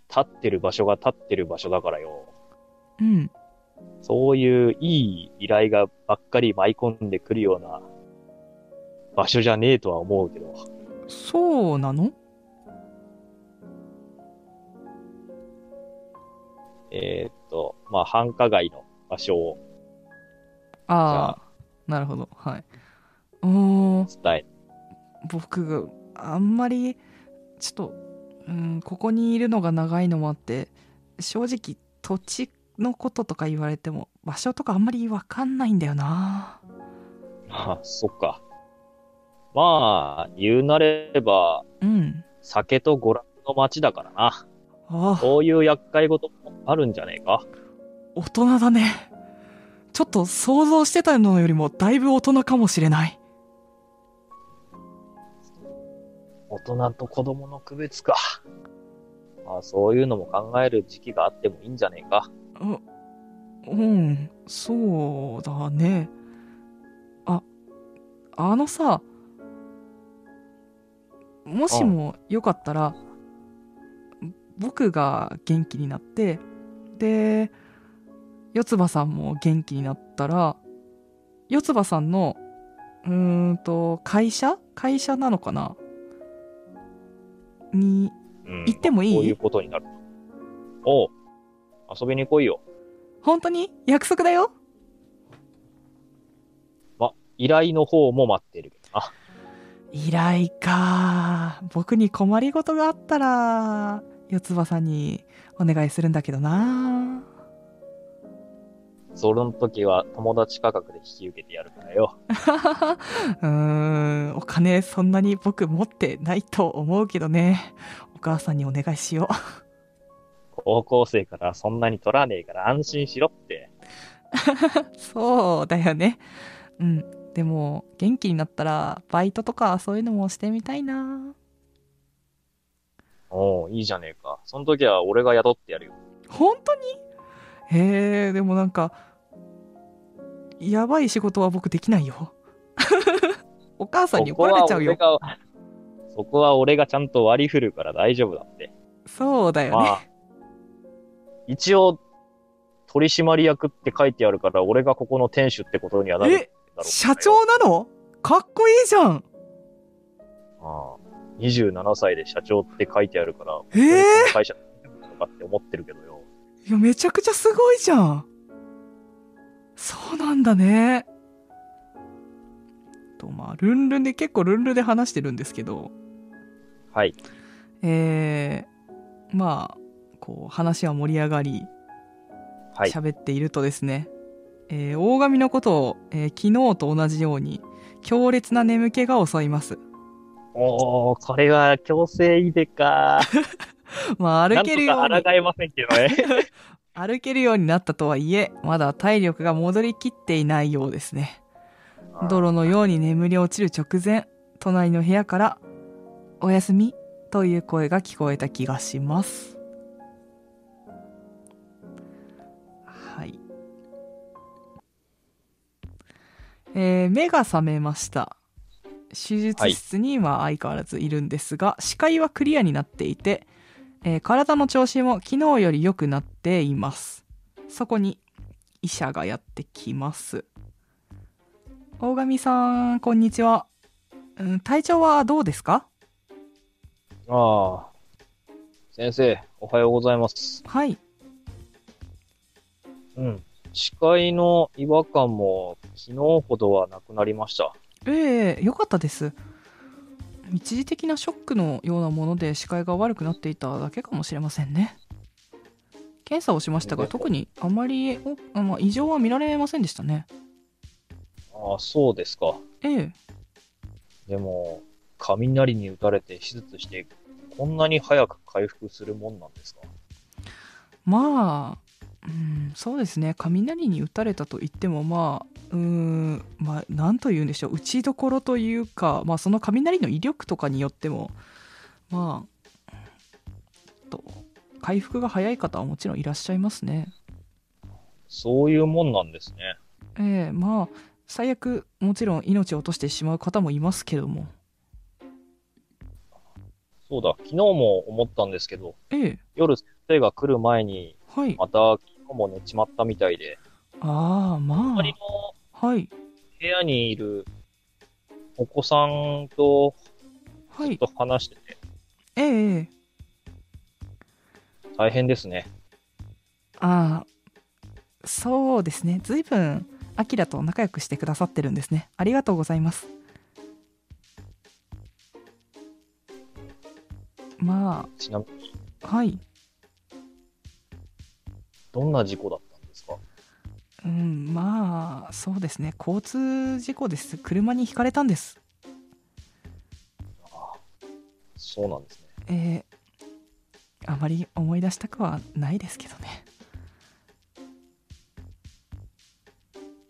立ってる場所が立ってる場所だからよ。うんそういういい依頼がばっかり舞い込んでくるような場所じゃねえとは思うけど。そうなのえーっと、まあ繁華街の場所をああなるほど。はい。おー。伝え、僕あんまりちょっと、うん、ここにいるのが長いのもあって正直土地のこととか言われても場所とかあんまりわかんないんだよな。あ、そっか。まあ、言うなれば、うん。酒と娯楽の街だからな。ああそういう厄介事もあるんじゃねえか？大人だねちょっと想像してたのよりもだいぶ大人かもしれない大人と子供の区別か。まあ、そういうのも考える時期があってもいいんじゃねえか。ううんそうだねああのさもしもよかったら僕が元気になってで四つ葉さんも元気になったら四つ葉さんのうーんと会社？会社なのかな？にうん。行ってもいい？こういうことになる。おう。遊びに来いよ。本当に？約束だよ依頼の方も待ってるけどな。依頼か僕に困りごとがあったら四つ葉さんにお願いするんだけどな。その時は友達価格で引き受けてやるからよ。うーんお金そんなに僕持ってないと思うけどね。お母さんにお願いしよう。高校生からそんなに取らねえから安心しろって。そうだよね。うんでも元気になったらバイトとかそういうのもしてみたいなおう、いいじゃねえか。その時は俺が雇ってやるよ。本当に？へえでもなんかやばい仕事は僕できないよ お母さんに怒られちゃうよそこは俺が、そこは俺がちゃんと割り振るから大丈夫だって。そうだよね、まあ、一応、取締役って書いてあるから、俺がここの店主ってことにはなるんだろえう。社長なの？かっこいいじゃんああ27歳で社長って書いてあるから、ええこの会社大丈夫なのかって思ってるけどよ。いやめちゃくちゃすごいじゃんそうなんだねとまあルンルンで結構ルンルンで話してるんですけどはい。えー、まあこう話は盛り上がりはい。喋っているとですね、えー大神のことを、えー昨日と同じように強烈な眠気が襲いますおー、これは強制入れか。まあ歩けるように。抗えませんけどね。歩けるようになったとはいえまだ体力が戻りきっていないようですね。泥のように眠り落ちる直前隣の部屋から「おやすみ」という声が聞こえた気がします。はい。えー目が覚めました手術室には相変わらずいるんですが、視界はクリアになっていて、えー体の調子も昨日より良くなっていますそこに医者がやってきます大神さんこんにちは、うん、体調はどうですか？ああ。先生、おはようございます。はいうん。視界の違和感も昨日ほどはなくなりました。ええよかったです。一時的なショックのようなもので視界が悪くなっていただけかもしれませんね。検査をしましたが特にあまりおあまあ異常は見られませんでしたね。ああ、そうですか。ええ。でも、雷に打たれて手術して、こんなに早く回復するもんなんですか？まあ、うん、そうですね。雷に打たれたと言ってもまあうーんまあ何と言うんでしょう打ちどころというか、まあ、その雷の威力とかによってもまあと回復が早い方はもちろんいらっしゃいますね。そういうもんなんですね。ええまあ最悪もちろん命を落としてしまう方もいますけども。そうだ、昨日も思ったんですけど、ええ。夜先生が来る前に、はい。また昨日も寝ちまったみたいで、ああま隣のあはい。部屋にいるお子さんとはい。ちょっと話してて、ええええ。大変ですね。ああそうですね。随分アキラと仲良くしてくださってるんですね。ありがとうございます。まちなみに、あはい。どんな事故だっうんまあそうですね。交通事故です。車にひかれたんです。そうなんですね。えーあまり思い出したくはないですけどね。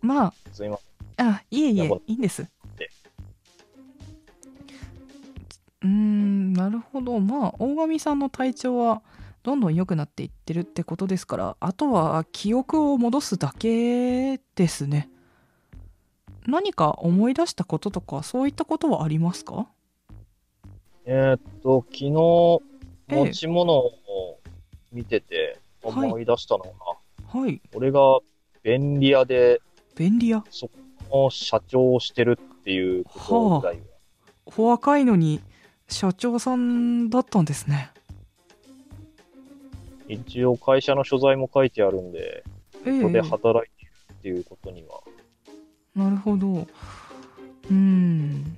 まあすいません。あいえいえいいいんです。で。うーんなるほど。まあ大神さんの体調はどんどん良くなっていってるってことですからあとは記憶を戻すだけですね。何か思い出したこととかそういったことはありますか？えーっと、昨日、ええ持ち物を見てて思い出したのが、はい。俺が便利屋で便利屋？そこの社長をしてるっていうことぐらいは。お若いのに社長さんだったんですね。一応会社の所在も書いてあるんで、ええここで働いているっていうことには、なるほど。うーん。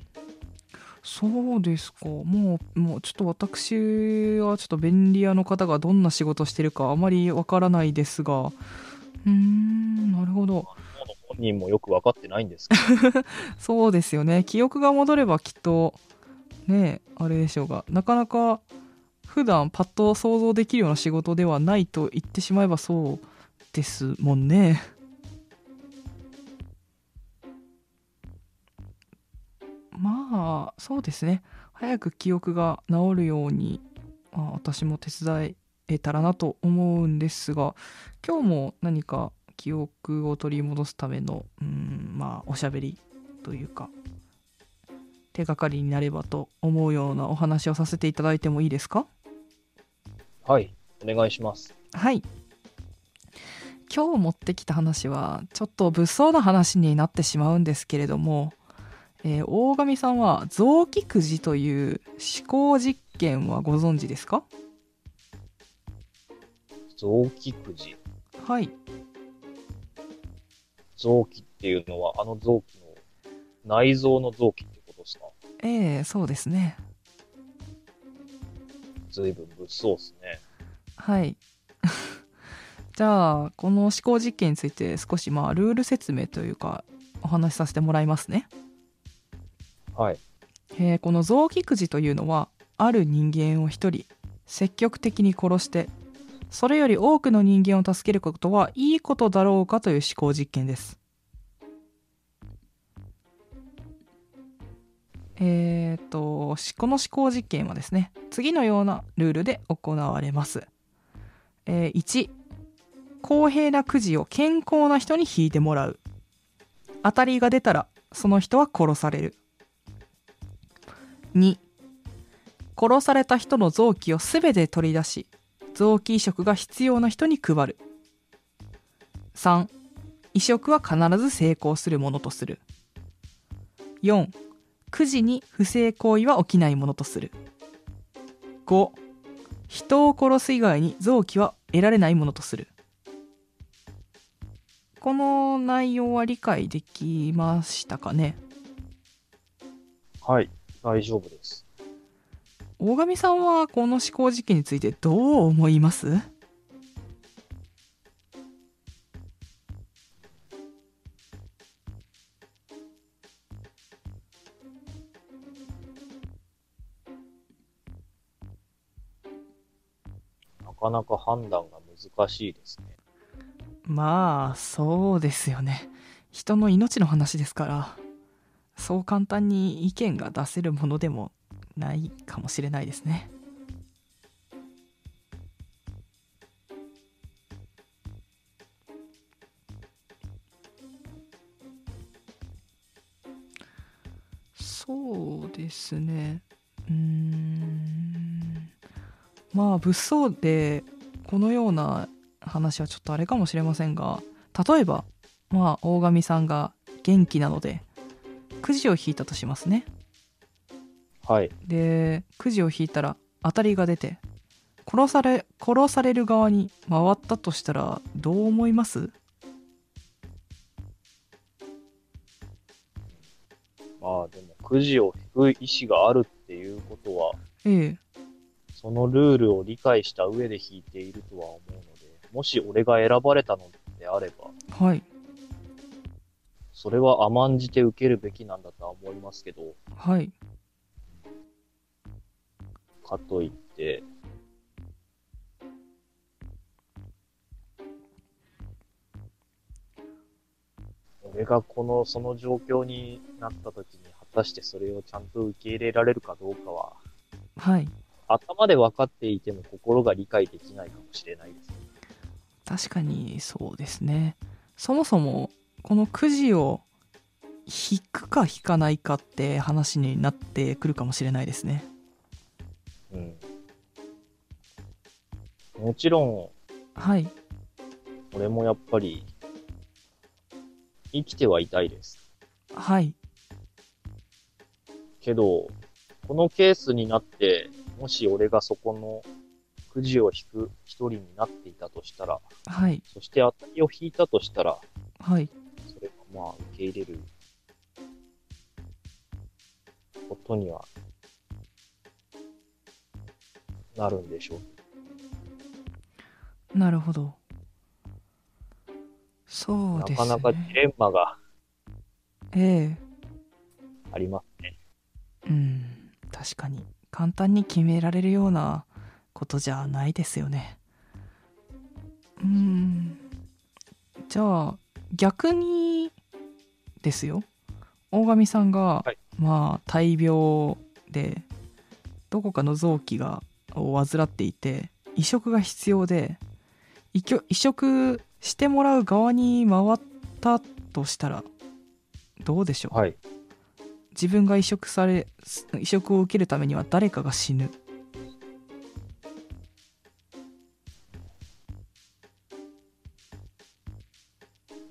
そうですか。もう、もうちょっと私はちょっと便利屋の方がどんな仕事してるかあまりわからないですが、うーん、なるほど。本人もよく分かってないんですけど、そうですよね。記憶が戻ればきっと、ねえ、あれでしょうが、なかなか普段パッと想像できるような仕事ではないと言ってしまえばそうですもんね。まあ、そうですね。早く記憶が治るように、まあ、私も手伝えたらなと思うんですが、今日も何か記憶を取り戻すための、うん、まあ、おしゃべりというか、手がかりになればと思うようなお話をさせていただいてもいいですか？はい、お願いします。はい。今日持ってきた話は、ちょっと物騒な話になってしまうんですけれども、えー大神さんは臓器くじという思考実験はご存知ですか？臓器くじ。はい。臓器っていうのは、あの臓器の内臓の臓器ってことですか？ええそうですね。随分物騒っすね。はい。じゃあ、この思考実験について少しまあルール説明というかお話しさせてもらいますね。はい。えーこの臓器くじというのはある人間を一人積極的に殺してそれより多くの人間を助けることはいいことだろうかという思考実験です。えー、とこの思考実験はですね次のようなルールで行われます。えー1公平なくじを健康な人に引いてもらう。当たりが出たらその人は殺される。2殺された人の臓器を全て取り出し臓器移植が必要な人に配る。3移植は必ず成功するものとする。4くじに不正行為は起きないものとする。5人を殺す以外に臓器は得られないものとする。この内容は理解できましたかね？はい、大丈夫です。大神さんはこの思考実験についてどう思います？かなか判断が難しいですね。まあそうですよね。人の命の話ですからそう簡単に意見が出せるものでもないかもしれないですね。そうですね。うーん。まあ物騒でこのような話はちょっとあれかもしれませんが例えばまあ大神さんが元気なのでくじを引いたとしますねはい。でくじを引いたら当たりが出て殺され殺される側に回ったとしたらどう思います？まあでも、くじを引く意思があるっていうことは、ええそのルールを理解した上で引いているとは思うので、もし俺が選ばれたのであれば、はい。それは甘んじて受けるべきなんだとは思いますけど、はい。かといって、俺がこの、その状況になった時に、果たしてそれをちゃんと受け入れられるかどうかは、はい頭で分かっていても心が理解できないかもしれないです。確かにそうですねそもそもこのくじを引くか引かないかって話になってくるかもしれないですねうん。もちろん、はい俺もやっぱり、生きてはいたいです。はいけど、このケースになって、もし俺がそこのくじを引く一人になっていたとしたら、はい。そして当たりを引いたとしたら、はい。それがまあ受け入れることにはなるんでしょう。なるほど。そうなですね。かなかジレンマがええありますね。うん。確かに。簡単に決められるようなことじゃないですよね。うん。じゃあ、逆にですよ。大神さんが、はいまあ、大病で、どこかの臓器がを患っていて、移植が必要で、移植してもらう側に回ったとしたら、どうでしょう？はい。自分が移植され移植を受けるためには誰かが死ぬ。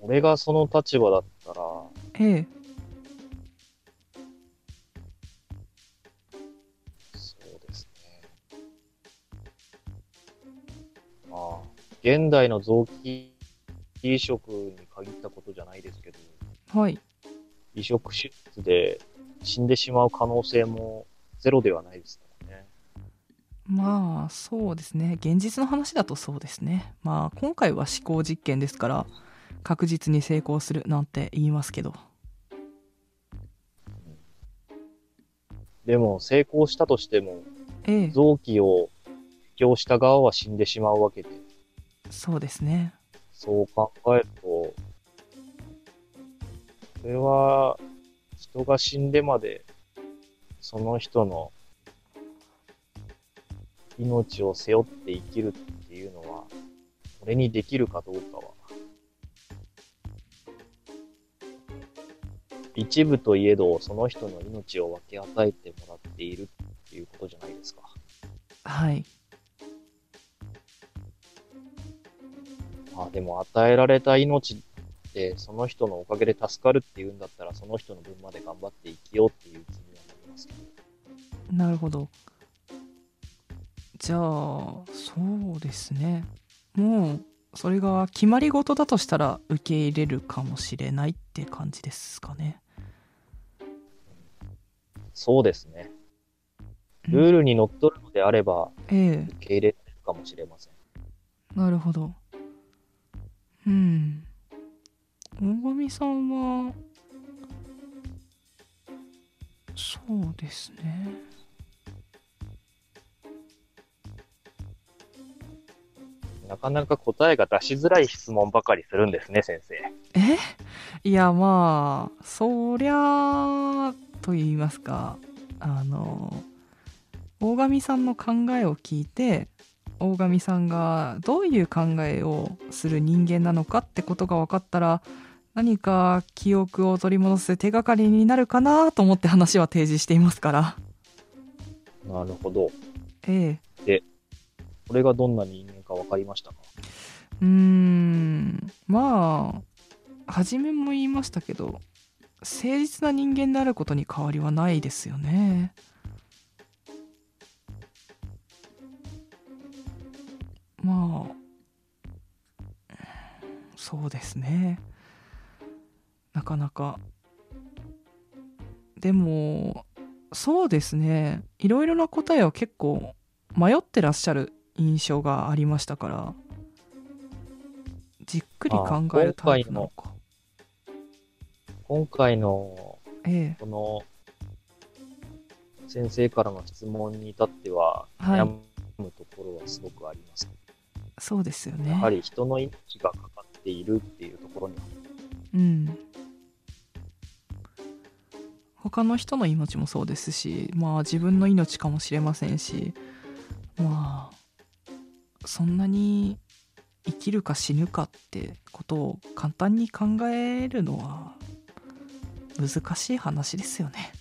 俺がその立場だったら、ええ。そうですね。まあ、現代の臓器移植に限ったことじゃないですけど、はい。移植手術で死んでしまう可能性もゼロではないですからね。まあそうですね。現実の話だとそうですね。まあ今回は思考実験ですから確実に成功するなんて言いますけど。でも、成功したとしても、ええ。臓器を提供した側は死んでしまうわけで、そうですね。そう考えると、これは、人が死んでまで、その人の命を背負って生きるっていうのは、俺にできるかどうかは、一部といえど、その人の命を分け与えてもらっているっていうことじゃないですか。はいまあでも与えられた命ってその人のおかげで助かるっていうんだったらその人の分まで頑張って生きようっていう気にはなりますけど。なるほどじゃあそうですねもうそれが決まり事だとしたら受け入れるかもしれないって感じですかねそうですね。ルールにのっとるのであればええ受け入れるかもしれません。なるほど。うん。大神さんは、そうですね。なかなか答えが出しづらい質問ばかりするんですね、先生。え？いや、まあ、そりゃあ、と言いますか、あの、大神さんの考えを聞いて、大神さんがどういう考えをする人間なのかってことが分かったら、何か記憶を取り戻す手がかりになるかなと思って話は提示していますから。なるほど。ええ。これがどんな人間か分かりましたか？うーん、まあ、初めも言いましたけど、誠実な人間であることに変わりはないですよね。まあ、そうですね。なかなか。でも、そうですね。いろいろな答えを結構迷ってらっしゃる印象がありましたから、じっくり考えるタイプなのか。今回のええ。この先生からの質問に至ってははい悩むところはすごくあります。そうですよね。やはり人の命がかかっているっていうところにはうん。他の人の命もそうですし、まあ自分の命かもしれませんし、まあ、そんなに生きるか死ぬかってことを簡単に考えるのは難しい話ですよね。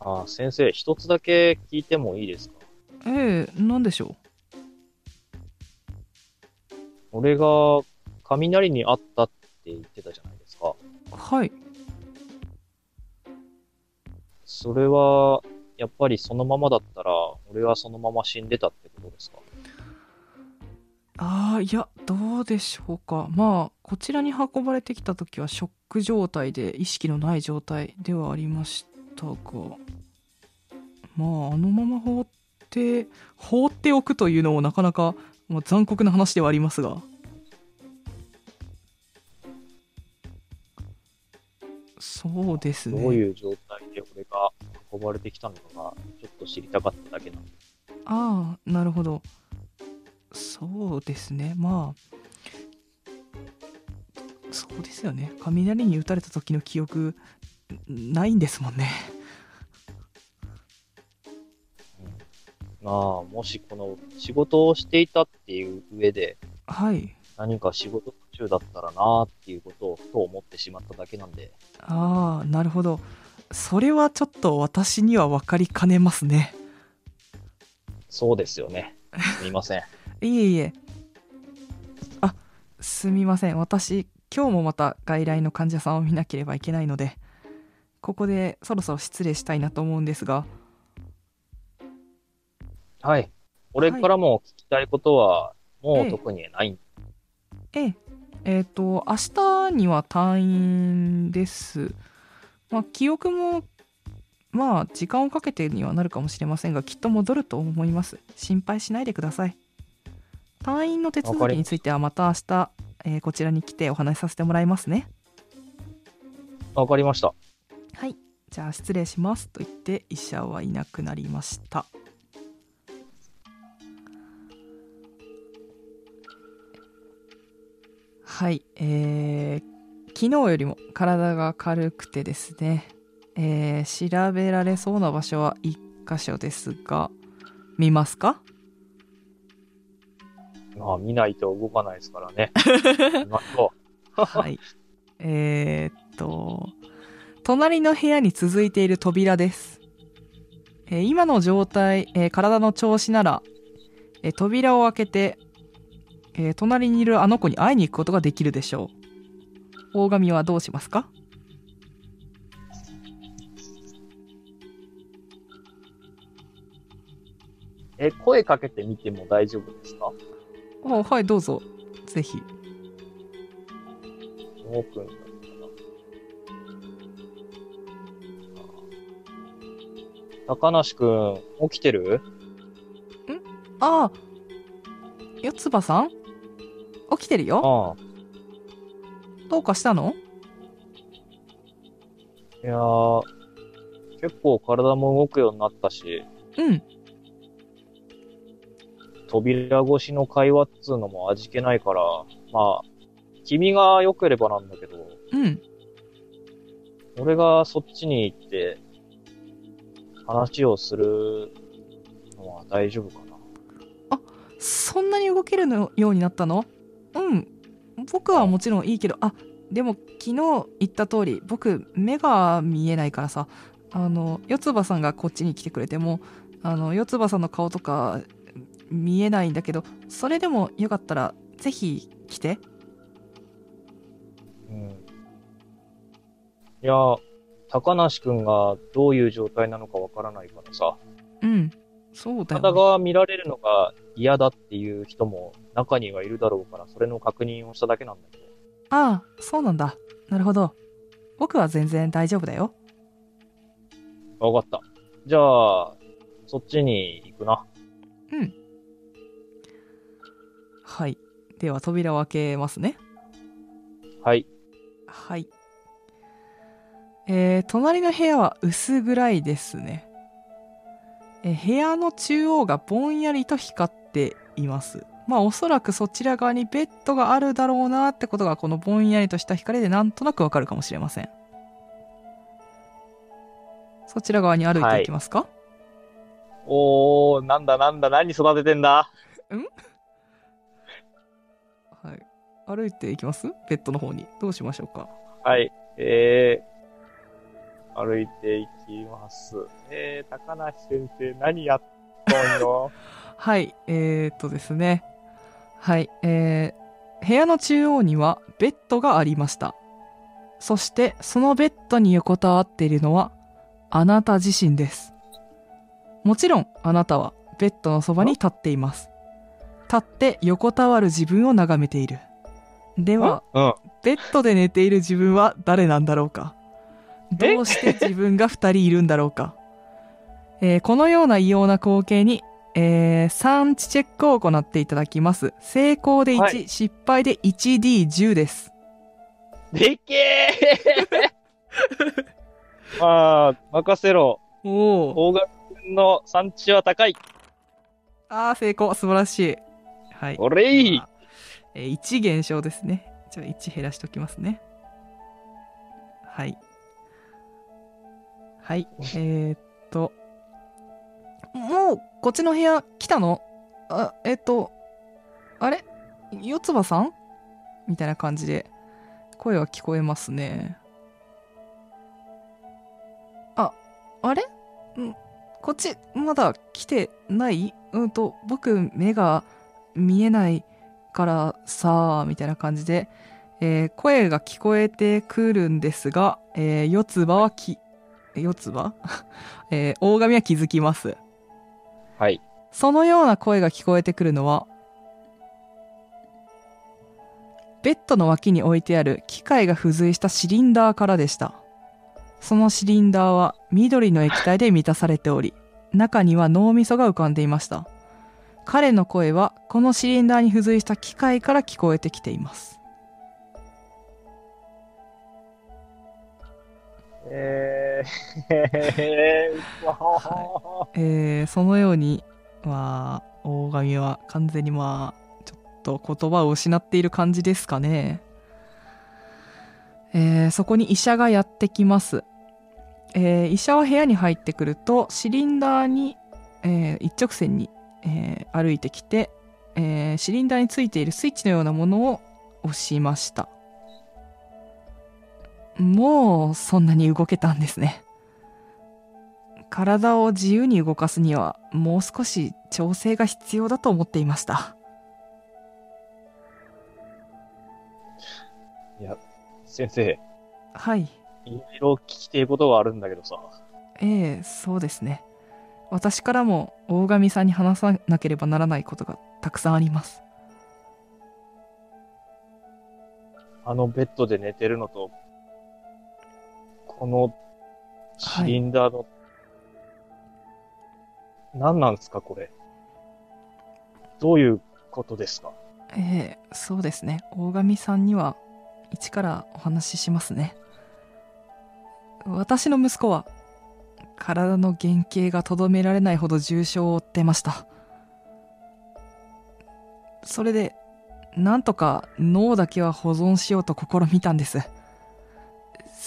あ先生、一つだけ聞いてもいいですか？ええ、なんでしょ俺が雷に会ったって言ってたじゃない。はい。それは、やっぱりそのままだったら、俺はそのまま死んでたってことですか？ああ、いや、どうでしょうか。まあ、こちらに運ばれてきた時はショック状態で意識のない状態ではありましたが、まあ、あのまま放って、放っておくというのもなかなか、まあ、残酷な話ではありますが。そうですね。どういう状態で俺が運ばれてきたのかが、ちょっと知りたかっただけなんで。ああ、なるほど。そうですね。まあ、そうですよね。雷に打たれた時の記憶、ないんですもんね。まあ、もしこの仕事をしていたっていう上で、はい。何か仕事途中だったらなっていうことをふと思ってしまっただけなんで、ああ、なるほど。それはちょっと私には分かりかねますね。そうですよね。すみません。いえいえ。あ、すみません。私、今日もまた外来の患者さんを見なければいけないので、ここでそろそろ失礼したいなと思うんですが、はい。俺からも聞きたいことは、もええう特にないんええ、えっ、と、明日には退院です。まあ、記憶も、まあ、時間をかけてにはなるかもしれませんが、きっと戻ると思います。心配しないでください。退院の手続きについてはまた明日、えーこちらに来てお話しさせてもらいますね。わかりました。はい。じゃあ、失礼します。と言って、医者はいなくなりました。はい、えー昨日よりも体が軽くてですね、えー調べられそうな場所は1箇所ですが、見ますか？まあ、見ないと動かないですからね。はい。えーっと、隣の部屋に続いている扉です。えー今の状態、えー体の調子なら、えー扉を開けて、えー隣にいるあの子に会いに行くことができるでしょう。大神はどうしますか？う。え、声かけてみても大丈夫ですか？あはい、どうぞ。ぜひ。ノーくんだな高梨くん、起きてる？ああ、よつばさん？起きてるよ。ああ。どうかしたの？いやー、結構体も動くようになったし、うん。扉越しの会話っつうのも味気ないから、まあ、君が良ければなんだけど、うん。俺がそっちに行って、話をするのは大丈夫かなそんなに動けるのようになったの？うん。僕はもちろんいいけど、あ、でも昨日言った通り、僕目が見えないからさ、あの、四つ葉さんがこっちに来てくれても、あの、四つ葉さんの顔とか見えないんだけど、それでもよかったら、ぜひ来て。うん。いや、高梨くんがどういう状態なのかわからないからさ、うん。そうだよ、片ね。側見られるのが嫌だっていう人も中にはいるだろうから、それの確認をしただけなんだけど。ああ、そうなんだ。なるほど。僕は全然大丈夫だよ。わかった。じゃあ、そっちに行くな。うん。はい。では扉を開けますね。はい。はい。えー、隣の部屋は薄暗いですね。えー部屋の中央がぼんやりと光っています。まあおそらくそちら側にベッドがあるだろうなってことがこのぼんやりとした光でなんとなくわかるかもしれません。そちら側に歩いていきますか、おー、なんだなんだ、何育ててんだ？はい、歩いていきます？ベッドの方に。どうしましょうか？はい。えー、歩いていきます。えー、高梨先生、何やっとんよ。はい、えー、っとですね。はい、えー、部屋の中央にはベッドがありました。そして、そのベッドに横たわっているのは、あなた自身です。もちろんあなたはベッドのそばに立っています。立って横たわる自分を眺めている。では、うん。ベッドで寝ている自分は誰なんだろうかえ？どうして自分が二人いるんだろうか、えーこのような異様な光景に、えー、産地チェックを行っていただきます。成功で1、はい失敗で 1D10 です。でっけえま あ、任せろ。おお。大垣君の産地は高い。ああ、成功。素晴らしい。はい。おれいまあえー1減少ですね。じゃあ1減らしときますね。はい。はい。えー、っと。もう、こっちの部屋来たの？あ、えっと、あれ？四つ葉さん？みたいな感じで、声は聞こえますね。あ、あれ？んこっち、まだ来てない？うんと、僕、目が見えないからさ、みたいな感じで、えー声が聞こえてくるんですが、えー四つ葉はき、四つ葉？えー大神は気づきます。はい。そのような声が聞こえてくるのは、ベッドの脇に置いてある機械が付随したシリンダーからでした。そのシリンダーは緑の液体で満たされており、中には脳みそが浮かんでいました。彼の声はこのシリンダーに付随した機械から聞こえてきています。えー、えー、そのように、まあ、大神は完全にまあ、ちょっと言葉を失っている感じですかね。えーそこに医者がやってきます。えー医者は部屋に入ってくると、シリンダーに、えー一直線に、えー歩いてきて、えーシリンダーについているスイッチのようなものを押しました。もうそんなに動けたんですね。体を自由に動かすにはもう少し調整が必要だと思っていました。いや、先生、はい。いろいろ聞きてえことがあるんだけどさ。ええそうですね。私からも大神さんに話さなければならないことがたくさんあります。あのベッドで寝てるのと、このシリンダーの、何なんですか、これ。どういうことですか？ええそうですね。大神さんには一からお話ししますね。私の息子は体の原型がとどめられないほど重傷を負ってました。それで、なんとか脳だけは保存しようと試みたんです。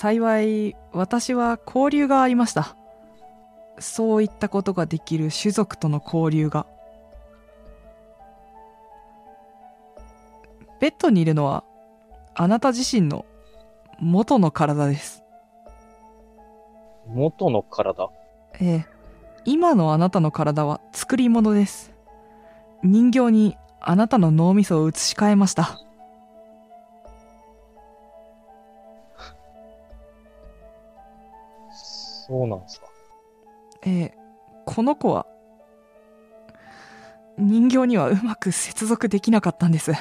幸い、私は交流がありました。そういったことができる種族との交流が。ベッドにいるのは、あなた自身の元の体です。元の体？ええ、今のあなたの体は作り物です。人形にあなたの脳みそを移し替えました。そうなんですか。ええ、この子は、人形にはうまく接続できなかったんです。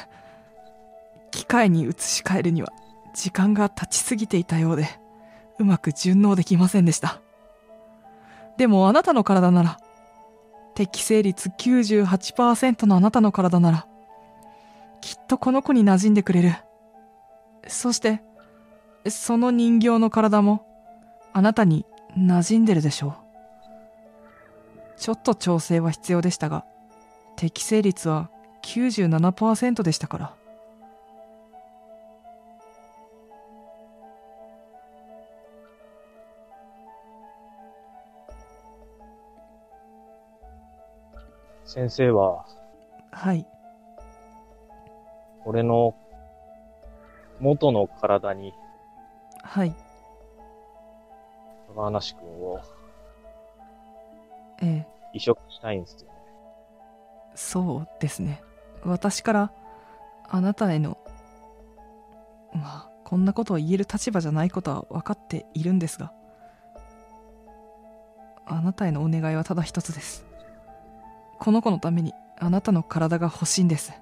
機械に移し替えるには時間が経ちすぎていたようで、うまく順応できませんでした。でもあなたの体なら、適正率98%のあなたの体なら、きっとこの子に馴染んでくれる。そして、その人形の体も、あなたに馴染んでるでしょ？う。ちょっと調整は必要でしたが、適正率は97%でしたから。先生は、はい。俺の元の体にはい。高梨くんをええ、移植したいんですよね。そうですね。私から、あなたへの、まあ、こんなことを言える立場じゃないことは分かっているんですが、あなたへのお願いはただ一つですこの子のためにあなたの体が欲しいんです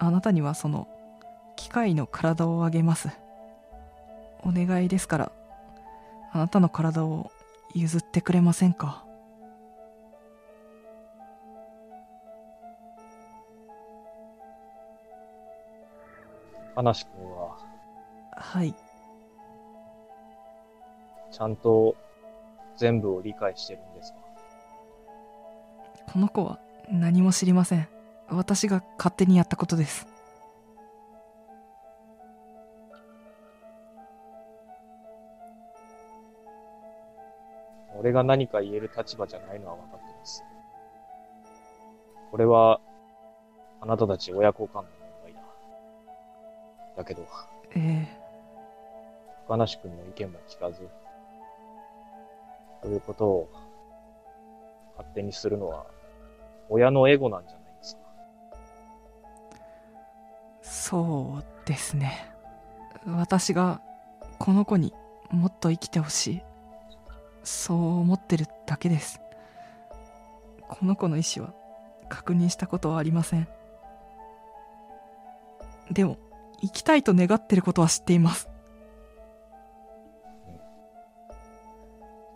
あなたにはその機械の体をあげますお願いですから。あなたの体を譲ってくれませんか？話君は、はい。ちゃんと全部を理解してるんですか？この子は何も知りません。私が勝手にやったことです俺が何か言える立場じゃないのは分かってます。これは、あなたたち親子間の問題だ。だけど、え深梨君の意見も聞かず、そういうことを勝手にするのは、親のエゴなんじゃないですか。ー、そうですね私がこの子にもっと生きてほしいそう思ってるだけです。この子の意思は確認したことはありません。でも生きたいと願ってることは知っています。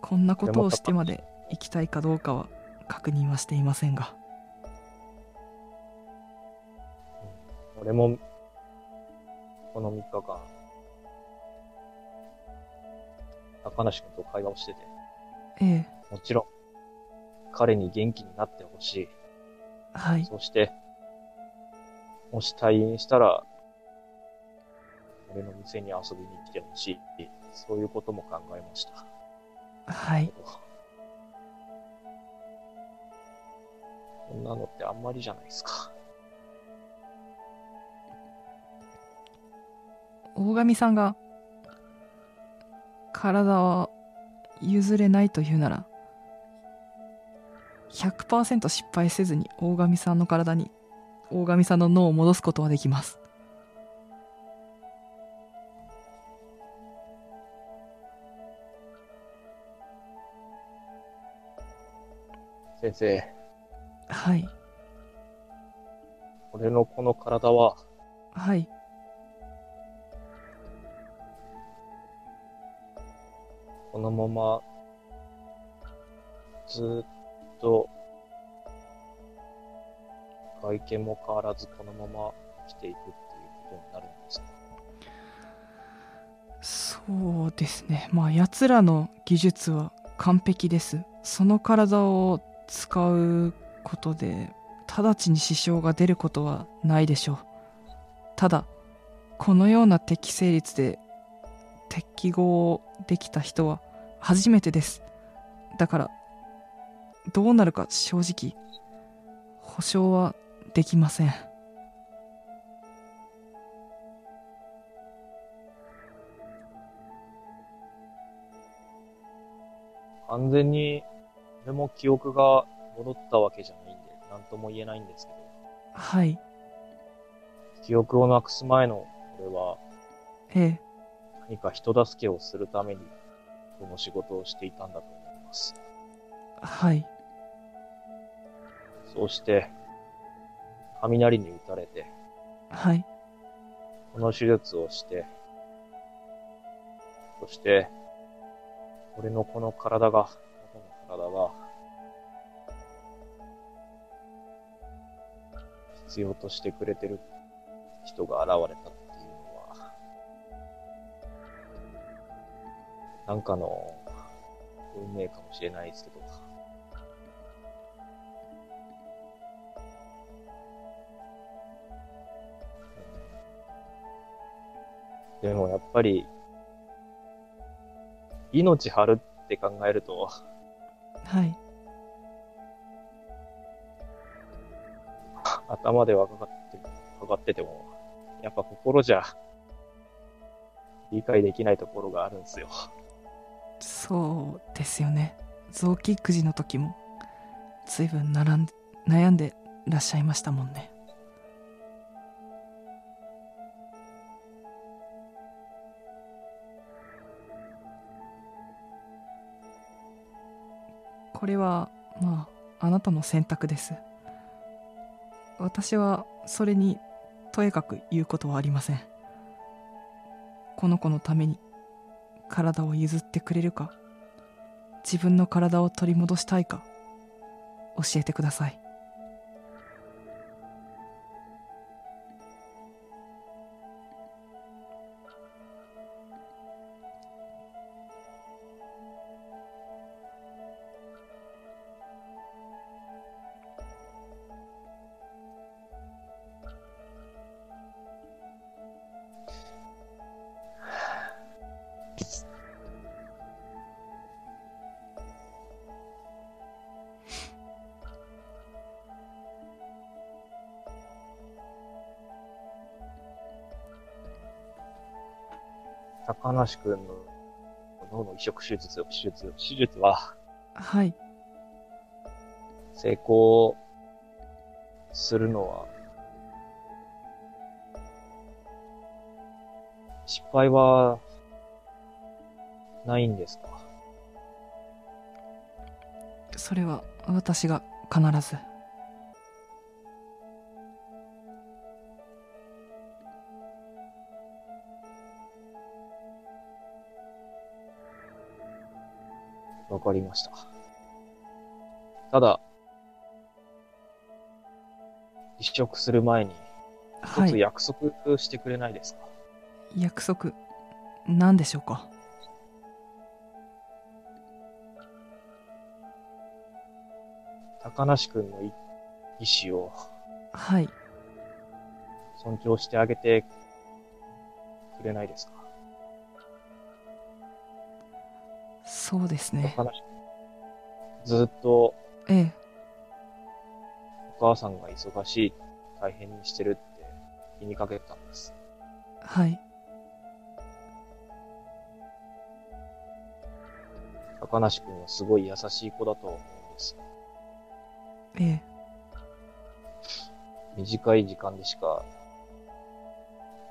こんなことをしてまで生きたいかどうかは確認はしていませんが。俺も、この3日間、高梨君と会話をしてて、ええもちろん、彼に元気になってほしい。はいそして、もし退院したら、俺の店に遊びに来てほしい。そういうことも考えました。はいこんなのってあんまりじゃないですか。大神さんが体は譲れないというなら100%失敗せずに大神さんの体に大神さんの脳を戻すことはできます。先生、はい。俺のこの体は、はいのまま、ずっと、外見も変わらずこのまま生きていくっていうことになるんですか？そうですね。まあ奴らの技術は完璧です。その体を使うことで直ちに支障が出ることはないでしょう。ただこのような適正率で適合できた人は初めてです。だからどうなるか正直保証はできません。完全に、俺も記憶が戻ったわけじゃないんで、なんとも言えないんですけど、はい。記憶をなくす前の俺は、ええ。何か人助けをするために、この仕事をしていたんだと思います。はい。そうして、雷に打たれて、はい。この手術をして、そして、俺のこの体が、この体が、必要としてくれてる人が現れたなんかの運命かもしれないですけど、でもやっぱり、命張るって考えると、はい。頭ではかかって、かかってても、やっぱ心じゃ、理解できないところがあるんですよ。そうですよね。臓器育児の時も随分並ん悩んでらっしゃいましたもんね。これはまああなたの選択です。私はそれにとやかく言うことはありません。この子のために体を譲ってくれるか自分の体を取り戻したいか教えてください。高梨くんの脳の移植手術、手術、手術ははい。成功するのは、失敗はないんですか？それは私が必ずわかりました。ただ、移植する前に、一つはい。約束してくれないですか、約束何でしょうか？高梨くんのい意思をはい。尊重してあげてくれないですか？そうですね。ずっとええ。お母さんが忙しい、大変にしてるって気にかけたんです。はい。高梨くんはすごい優しい子だと思うんです。ええ。短い時間でしか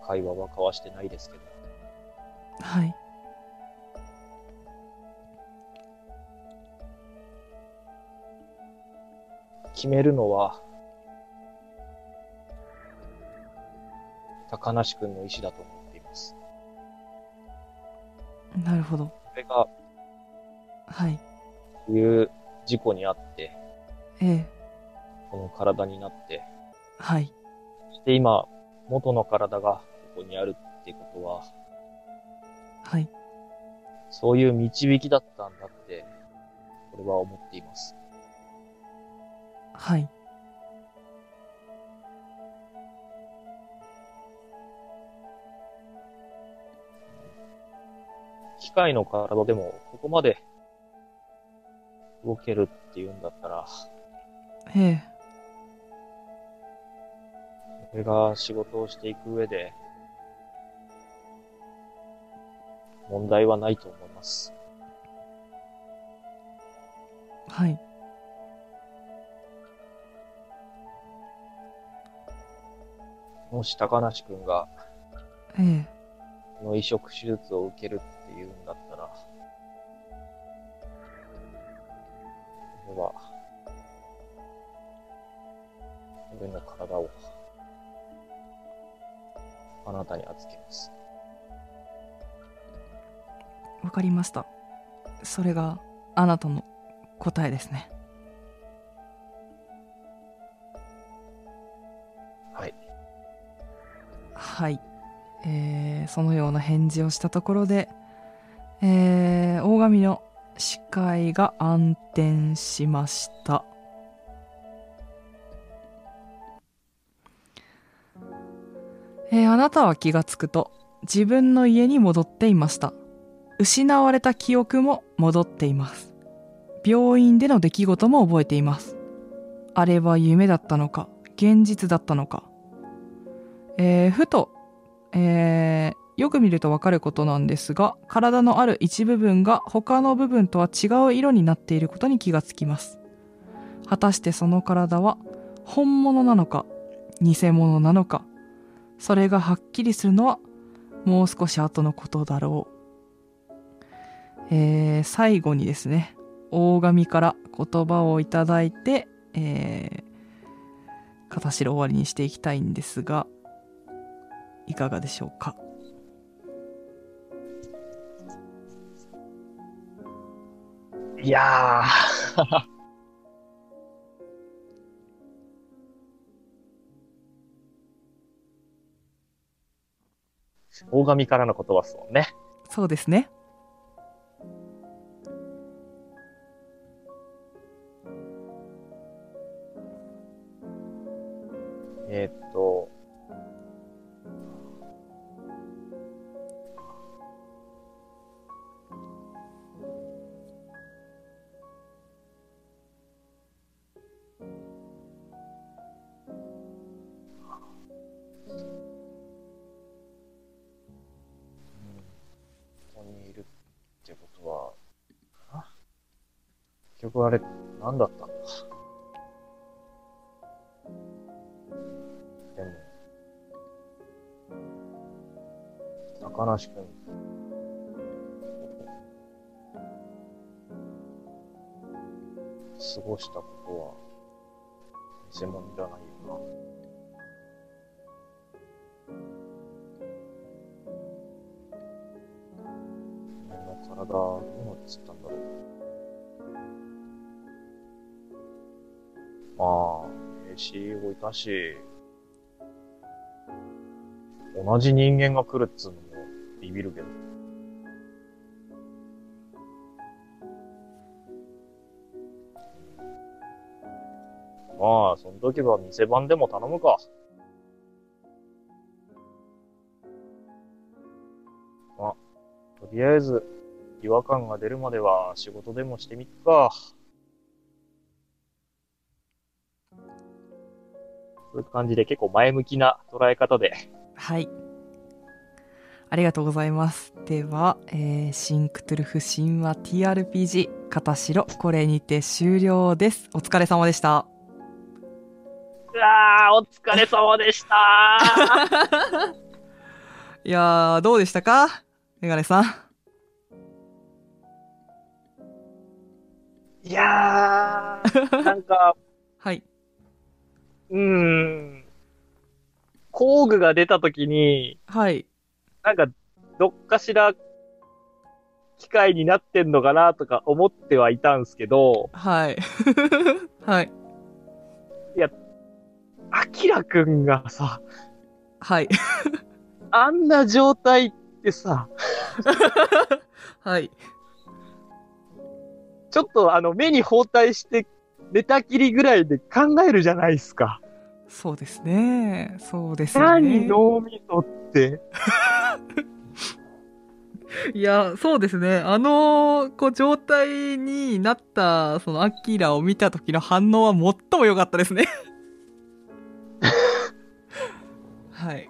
会話は交わしてないですけど、はい決めるのは、高梨くんの意思だと思っています。なるほど。それが、はい。いう事故にあって、ええ。この体になって、はい。そして今、元の体がここにあるってことは、はい。そういう導きだったんだって、これは思っています。はい。機械の体でもここまで動けるっていうんだったら、ええ。これが仕事をしていく上で、問題はないと思います。はいもし高梨くんがええ。この移植手術を受けるっていうんだったら、これは、俺の体を、あなたに預けます。わかりました。それがあなたの答えですねそのような返事をしたところで、えー大神の視界が暗転しました。えーあなたは気がつくと自分の家に戻っていました。失われた記憶も戻っています。病院での出来事も覚えています。あれは夢だったのか現実だったのか。えーふと、えーよく見るとわかることなんですが体のある一部分が他の部分とは違う色になっていることに気がつきます。果たしてその体は本物なのか偽物なのかそれがはっきりするのはもう少し後のことだろう、えー最後にですね大神から言葉をいただいて、えー、片白終わりにしていきたいんですが、いかがでしょうか？いやー。大神からの言葉っすもんね。そうですね。でも、高梨君置いたし、同じ人間が来るっつうのもビビるけど。まあ、その時は店番でも頼むか。まあ、とりあえず、違和感が出るまでは仕事でもしてみっか。そういう感じで結構前向きな捉え方で。はい。ありがとうございます。では、えーシンクトゥルフ神話 TRPG 片白、これにて終了です。お疲れ様でした。うわー、お疲れ様でした いやー、どうでしたか？メガネさん。いやー、なんか、はい。うーん、工具が出た時に、はい。なんか、どっかしら、機械になってんのかなとか思ってはいたんすけど、はい。はい。アキラくんがさ、はい。あんな状態ってさ、はい。ちょっとあの、目に包帯して、寝たきりぐらいで考えるじゃないですか。そうですね。そうですよ何ね。脳みそって。いや、そうですね。あの、こう、状態になった、その、アキラを見た時の反応は最も良かったですね。はい。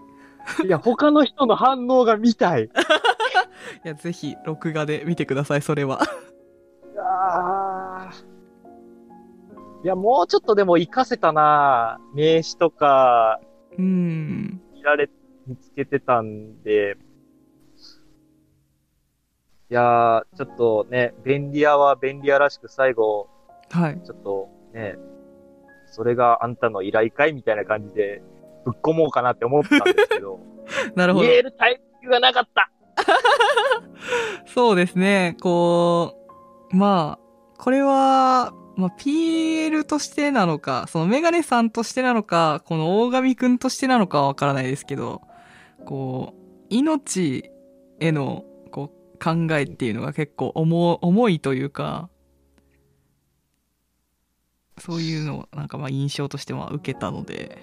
いや、他の人の反応が見たい。いや、ぜひ、録画で見てください、それは。あーいや、もうちょっとでも活かせたな名刺とか、うん。見られ、見つけてたんで、いやー、ちょっとね、便利屋は便利屋らしく最後、はい。ちょっとね、それがあんたの依頼かいみたいな感じで、ぶっ込もうかなって思ったんですけど、なるほど言。えるタイミングがなかった そうですね。こう、まあ、これは、まあ、PL としてなのか、そのメガネさんとしてなのか、この大神くんとしてなのかはわからないですけど、こう、命への、こう、考えっていうのが結構重、重いというか、そういうのを、なんかまあ印象としては受けたので、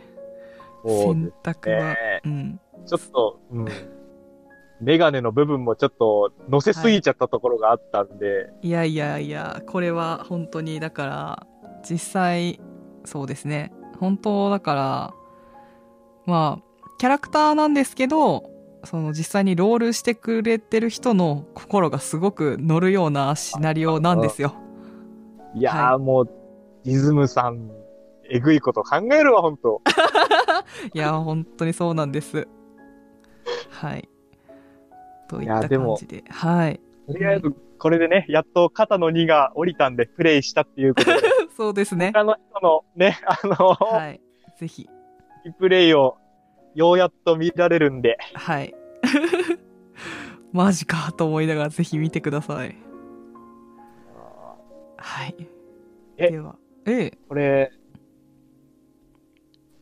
選択は、ねうん。ちょっと、うん。メガネの部分もちょっと乗せすぎちゃったところがあったんで、いやいやいや、これは本当に、だから、実際、そうですね。本当だから、まあ、キャラクターなんですけど、その実際にロールしてくれてる人の心がすごく乗るようなシナリオなんですよ。いやー、もう、ディズムさん、えぐいこと考えるわ、ほんと。いや、本当にそうなんです。はい。といったいやでも感じで。はい。とりあえず、これでね、やっと肩の荷が降りたんでプレイしたっていうことで、そうですね。他の人のね、あの、はい。ぜひ。リプレイをようやっと見られるんで、はい。マジかと思いながらぜひ見てください。はい。えでは、ええ。これ、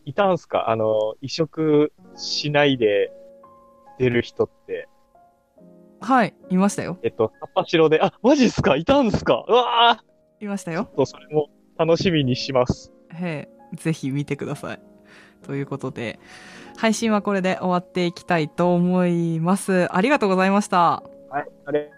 いたんすか？あの、移植しないで出る人って。はい。いましたよ。えっと、カッパ城で、あ、マジっすか？いたんすか？うわいましたよ。ーと、それも楽しみにします。へえ。ぜひ見てください。ということで、配信はこれで終わっていきたいと思います。ありがとうございました。はい、あれ。